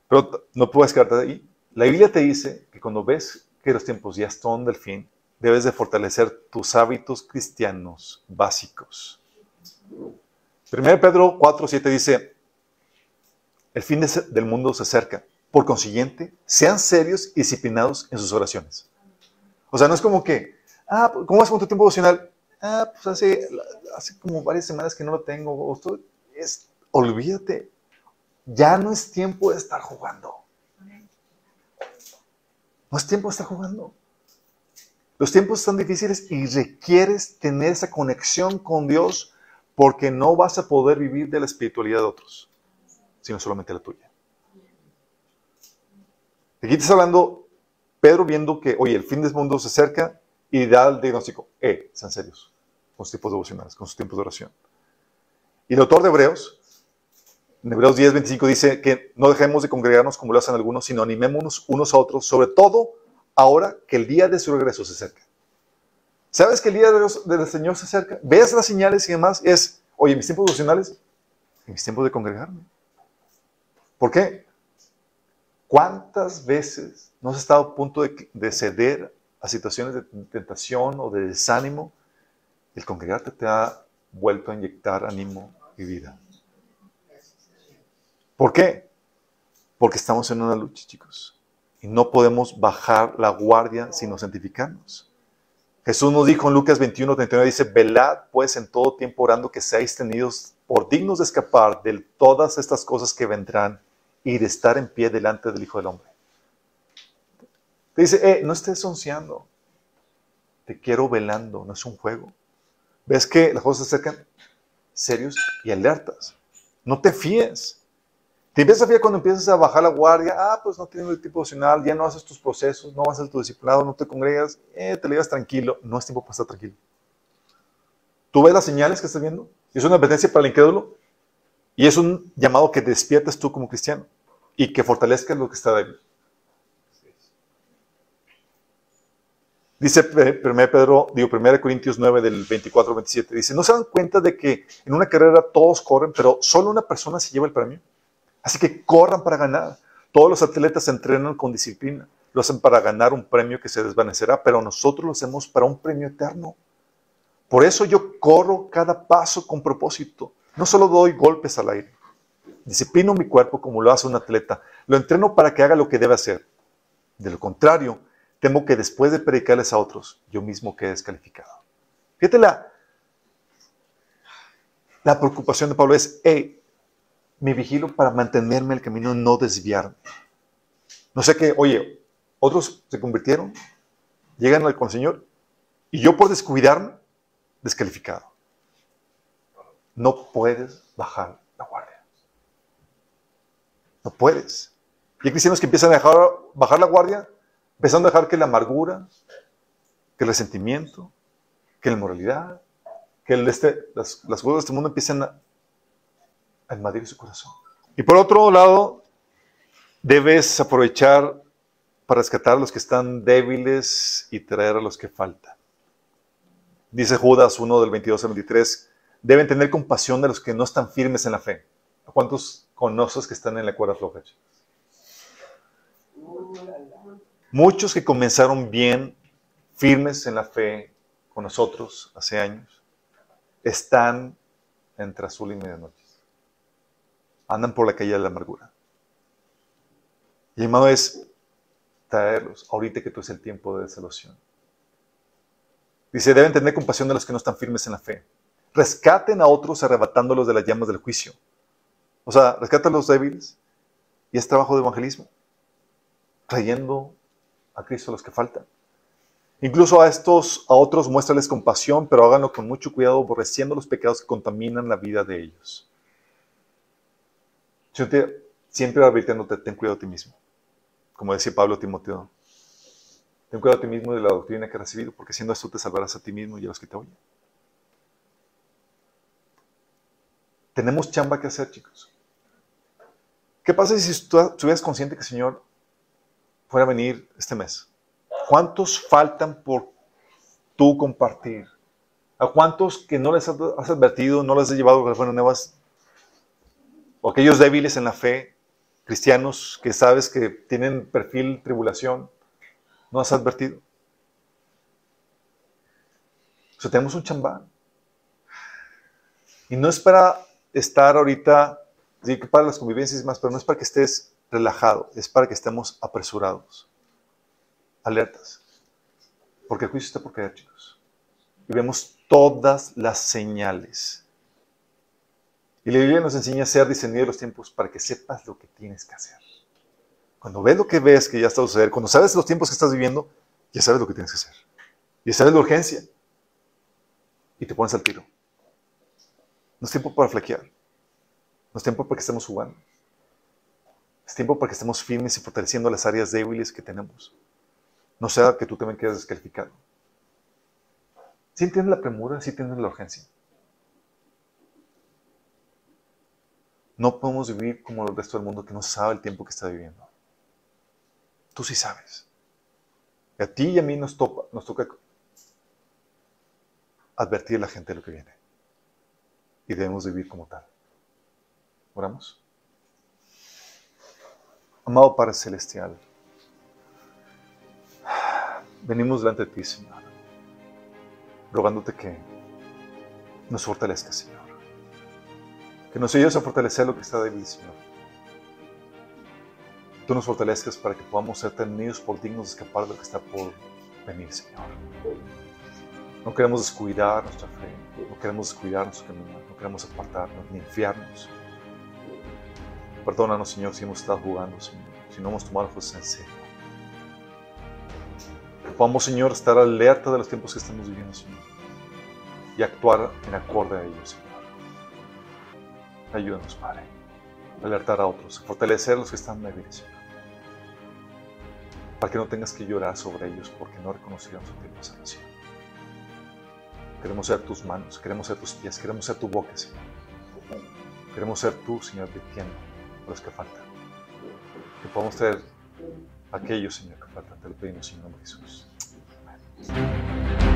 Pero no puedes quedarte ahí. La Biblia te dice que cuando ves que los tiempos ya están del fin, debes de fortalecer tus hábitos cristianos básicos. 1 Pedro 4, 7 dice, el fin de- del mundo se acerca. Por consiguiente, sean serios y disciplinados en sus oraciones. O sea, no es como que, ah, ¿cómo vas con tu tiempo devocional? Ah, pues hace, hace como varias semanas que no lo tengo. Esto es, olvídate, ya no es tiempo de estar jugando. No es tiempo de estar jugando. Los tiempos están difíciles y requieres tener esa conexión con Dios porque no vas a poder vivir de la espiritualidad de otros, sino solamente la tuya. Aquí te está hablando Pedro viendo que, oye, el fin del mundo se acerca y da el diagnóstico. Eh, sean serios con sus tiempos devocionales, con sus tiempos de oración. Y el autor de Hebreos, en Hebreos 10, 25 dice que no dejemos de congregarnos como lo hacen algunos, sino animémonos unos a otros, sobre todo ahora que el día de su regreso se acerca. ¿Sabes que el día de del Señor se acerca? ¿Ves las señales y demás? Es, oye, mis tiempos devocionales, mis tiempos de congregarme. ¿Por qué? ¿Cuántas veces no has estado a punto de, de ceder a situaciones de tentación o de desánimo? El congregarte te ha vuelto a inyectar ánimo y vida. ¿Por qué? Porque estamos en una lucha, chicos. Y no podemos bajar la guardia sino santificarnos. Jesús nos dijo en Lucas 21, 39, dice, velad pues en todo tiempo orando que seáis tenidos por dignos de escapar de todas estas cosas que vendrán y de estar en pie delante del Hijo del Hombre. Te dice, eh, no estés onceando. Te quiero velando, no es un juego. ¿Ves que las cosas se acercan serios y alertas? No te fíes. Te empiezas a fiar cuando empiezas a bajar la guardia. Ah, pues no tienes el tipo emocional, ya no haces tus procesos, no vas a tu discipulado, no te congregas, eh, te llevas tranquilo. No es tiempo para estar tranquilo. ¿Tú ves las señales que estás viendo? Es una advertencia para el incrédulo y es un llamado que despiertes tú como cristiano y que fortalezcas lo que está débil. Dice 1 Pedro, digo 1 Corintios 9 del 24 al 27, dice, ¿no se dan cuenta de que en una carrera todos corren, pero solo una persona se lleva el premio? Así que corran para ganar. Todos los atletas se entrenan con disciplina. Lo hacen para ganar un premio que se desvanecerá, pero nosotros lo hacemos para un premio eterno. Por eso yo corro cada paso con propósito. No solo doy golpes al aire. Disciplino mi cuerpo como lo hace un atleta. Lo entreno para que haga lo que debe hacer. De lo contrario, temo que después de predicarles a otros, yo mismo quede descalificado. Fíjate la, la preocupación de Pablo es, hey, me vigilo para mantenerme en el camino, no desviarme. No sé qué, oye, otros se convirtieron, llegan al con el Señor, y yo por descuidarme, descalificado. No puedes bajar la guardia. No puedes. Y hay cristianos que empiezan a dejar, bajar la guardia, empezando a dejar que la amargura, que el resentimiento, que la inmoralidad, que el este, las, cosas de este mundo empiecen a, invadir su corazón. Y por otro lado, debes aprovechar para rescatar a los que están débiles y traer a los que faltan. Dice Judas 1 del 22 al 23, deben tener compasión de los que no están firmes en la fe. ¿A cuántos conoces que están en la cuerda floja? Muchos que comenzaron bien, firmes en la fe con nosotros hace años, están entre azul y medianoche. Andan por la calle de la amargura. Y el llamado es traerlos ahorita que tú es el tiempo de desolación. Dice, deben tener compasión de los que no están firmes en la fe. Rescaten a otros arrebatándolos de las llamas del juicio. O sea, rescatan a los débiles y es trabajo de evangelismo. Trayendo a Cristo a los que faltan. Incluso a estos, a otros, muéstrales compasión, pero háganlo con mucho cuidado, aborreciendo los pecados que contaminan la vida de ellos. Siempre, siempre advirtiéndote, ten cuidado de ti mismo. Como decía Pablo a Timoteo, ten cuidado de ti mismo de la doctrina que has recibido, porque siendo esto te salvarás a ti mismo y a los que te oyen. Tenemos chamba que hacer, chicos. ¿Qué pasa si tú estuvieras consciente que el Señor fuera a venir este mes? ¿Cuántos faltan por tú compartir? ¿A cuántos que no les has advertido, no les has llevado las buenas nuevas? O aquellos débiles en la fe, cristianos que sabes que tienen perfil tribulación, ¿no has advertido? O sea, tenemos un chambán. Y no es para estar ahorita, sí, para las convivencias y más, pero no es para que estés relajado, es para que estemos apresurados, alertas. Porque el juicio está por caer, chicos. Y vemos todas las señales. Y la Biblia nos enseña a ser discernido de los tiempos para que sepas lo que tienes que hacer. Cuando ves lo que ves que ya está a suceder, cuando sabes los tiempos que estás viviendo, ya sabes lo que tienes que hacer. Ya sabes la urgencia. Y te pones al tiro. No es tiempo para flaquear. No es tiempo para que estemos jugando. Es tiempo para que estemos firmes y fortaleciendo las áreas débiles que tenemos. No sea que tú también quedes descalificado. ¿Sí entiendes la premura? ¿Sí entiendes la urgencia? No podemos vivir como el resto del mundo que no sabe el tiempo que está viviendo. Tú sí sabes. Y a ti y a mí nos, nos toca advertir a la gente de lo que viene. Y debemos vivir como tal. Oramos. Amado Padre Celestial, venimos delante de ti, Señor, rogándote que nos fortalezca, Señor. Que nos ayudes a fortalecer lo que está débil, Señor. Tú nos fortalezcas para que podamos ser tenidos por dignos de escapar de lo que está por venir, Señor. No queremos descuidar nuestra fe, no queremos descuidar nuestro camino, no queremos apartarnos ni enfiarnos. Perdónanos, Señor, si hemos estado jugando, Señor, si no hemos tomado cosas en serio. Que podamos, Señor, estar alerta de los tiempos que estamos viviendo, Señor, y actuar en acorde a ellos, Señor. Ayúdanos, Padre, a alertar a otros, a fortalecer a los que están débiles. Para que no tengas que llorar sobre ellos porque no reconocieron su tiempo de salvación. Queremos ser tus manos, queremos ser tus pies, queremos ser tu boca, Señor. Queremos ser tú, Señor, diciendo a los que faltan. Que podamos ser aquellos, Señor, que faltan. Te lo pedimos en nombre de Jesús. Amén.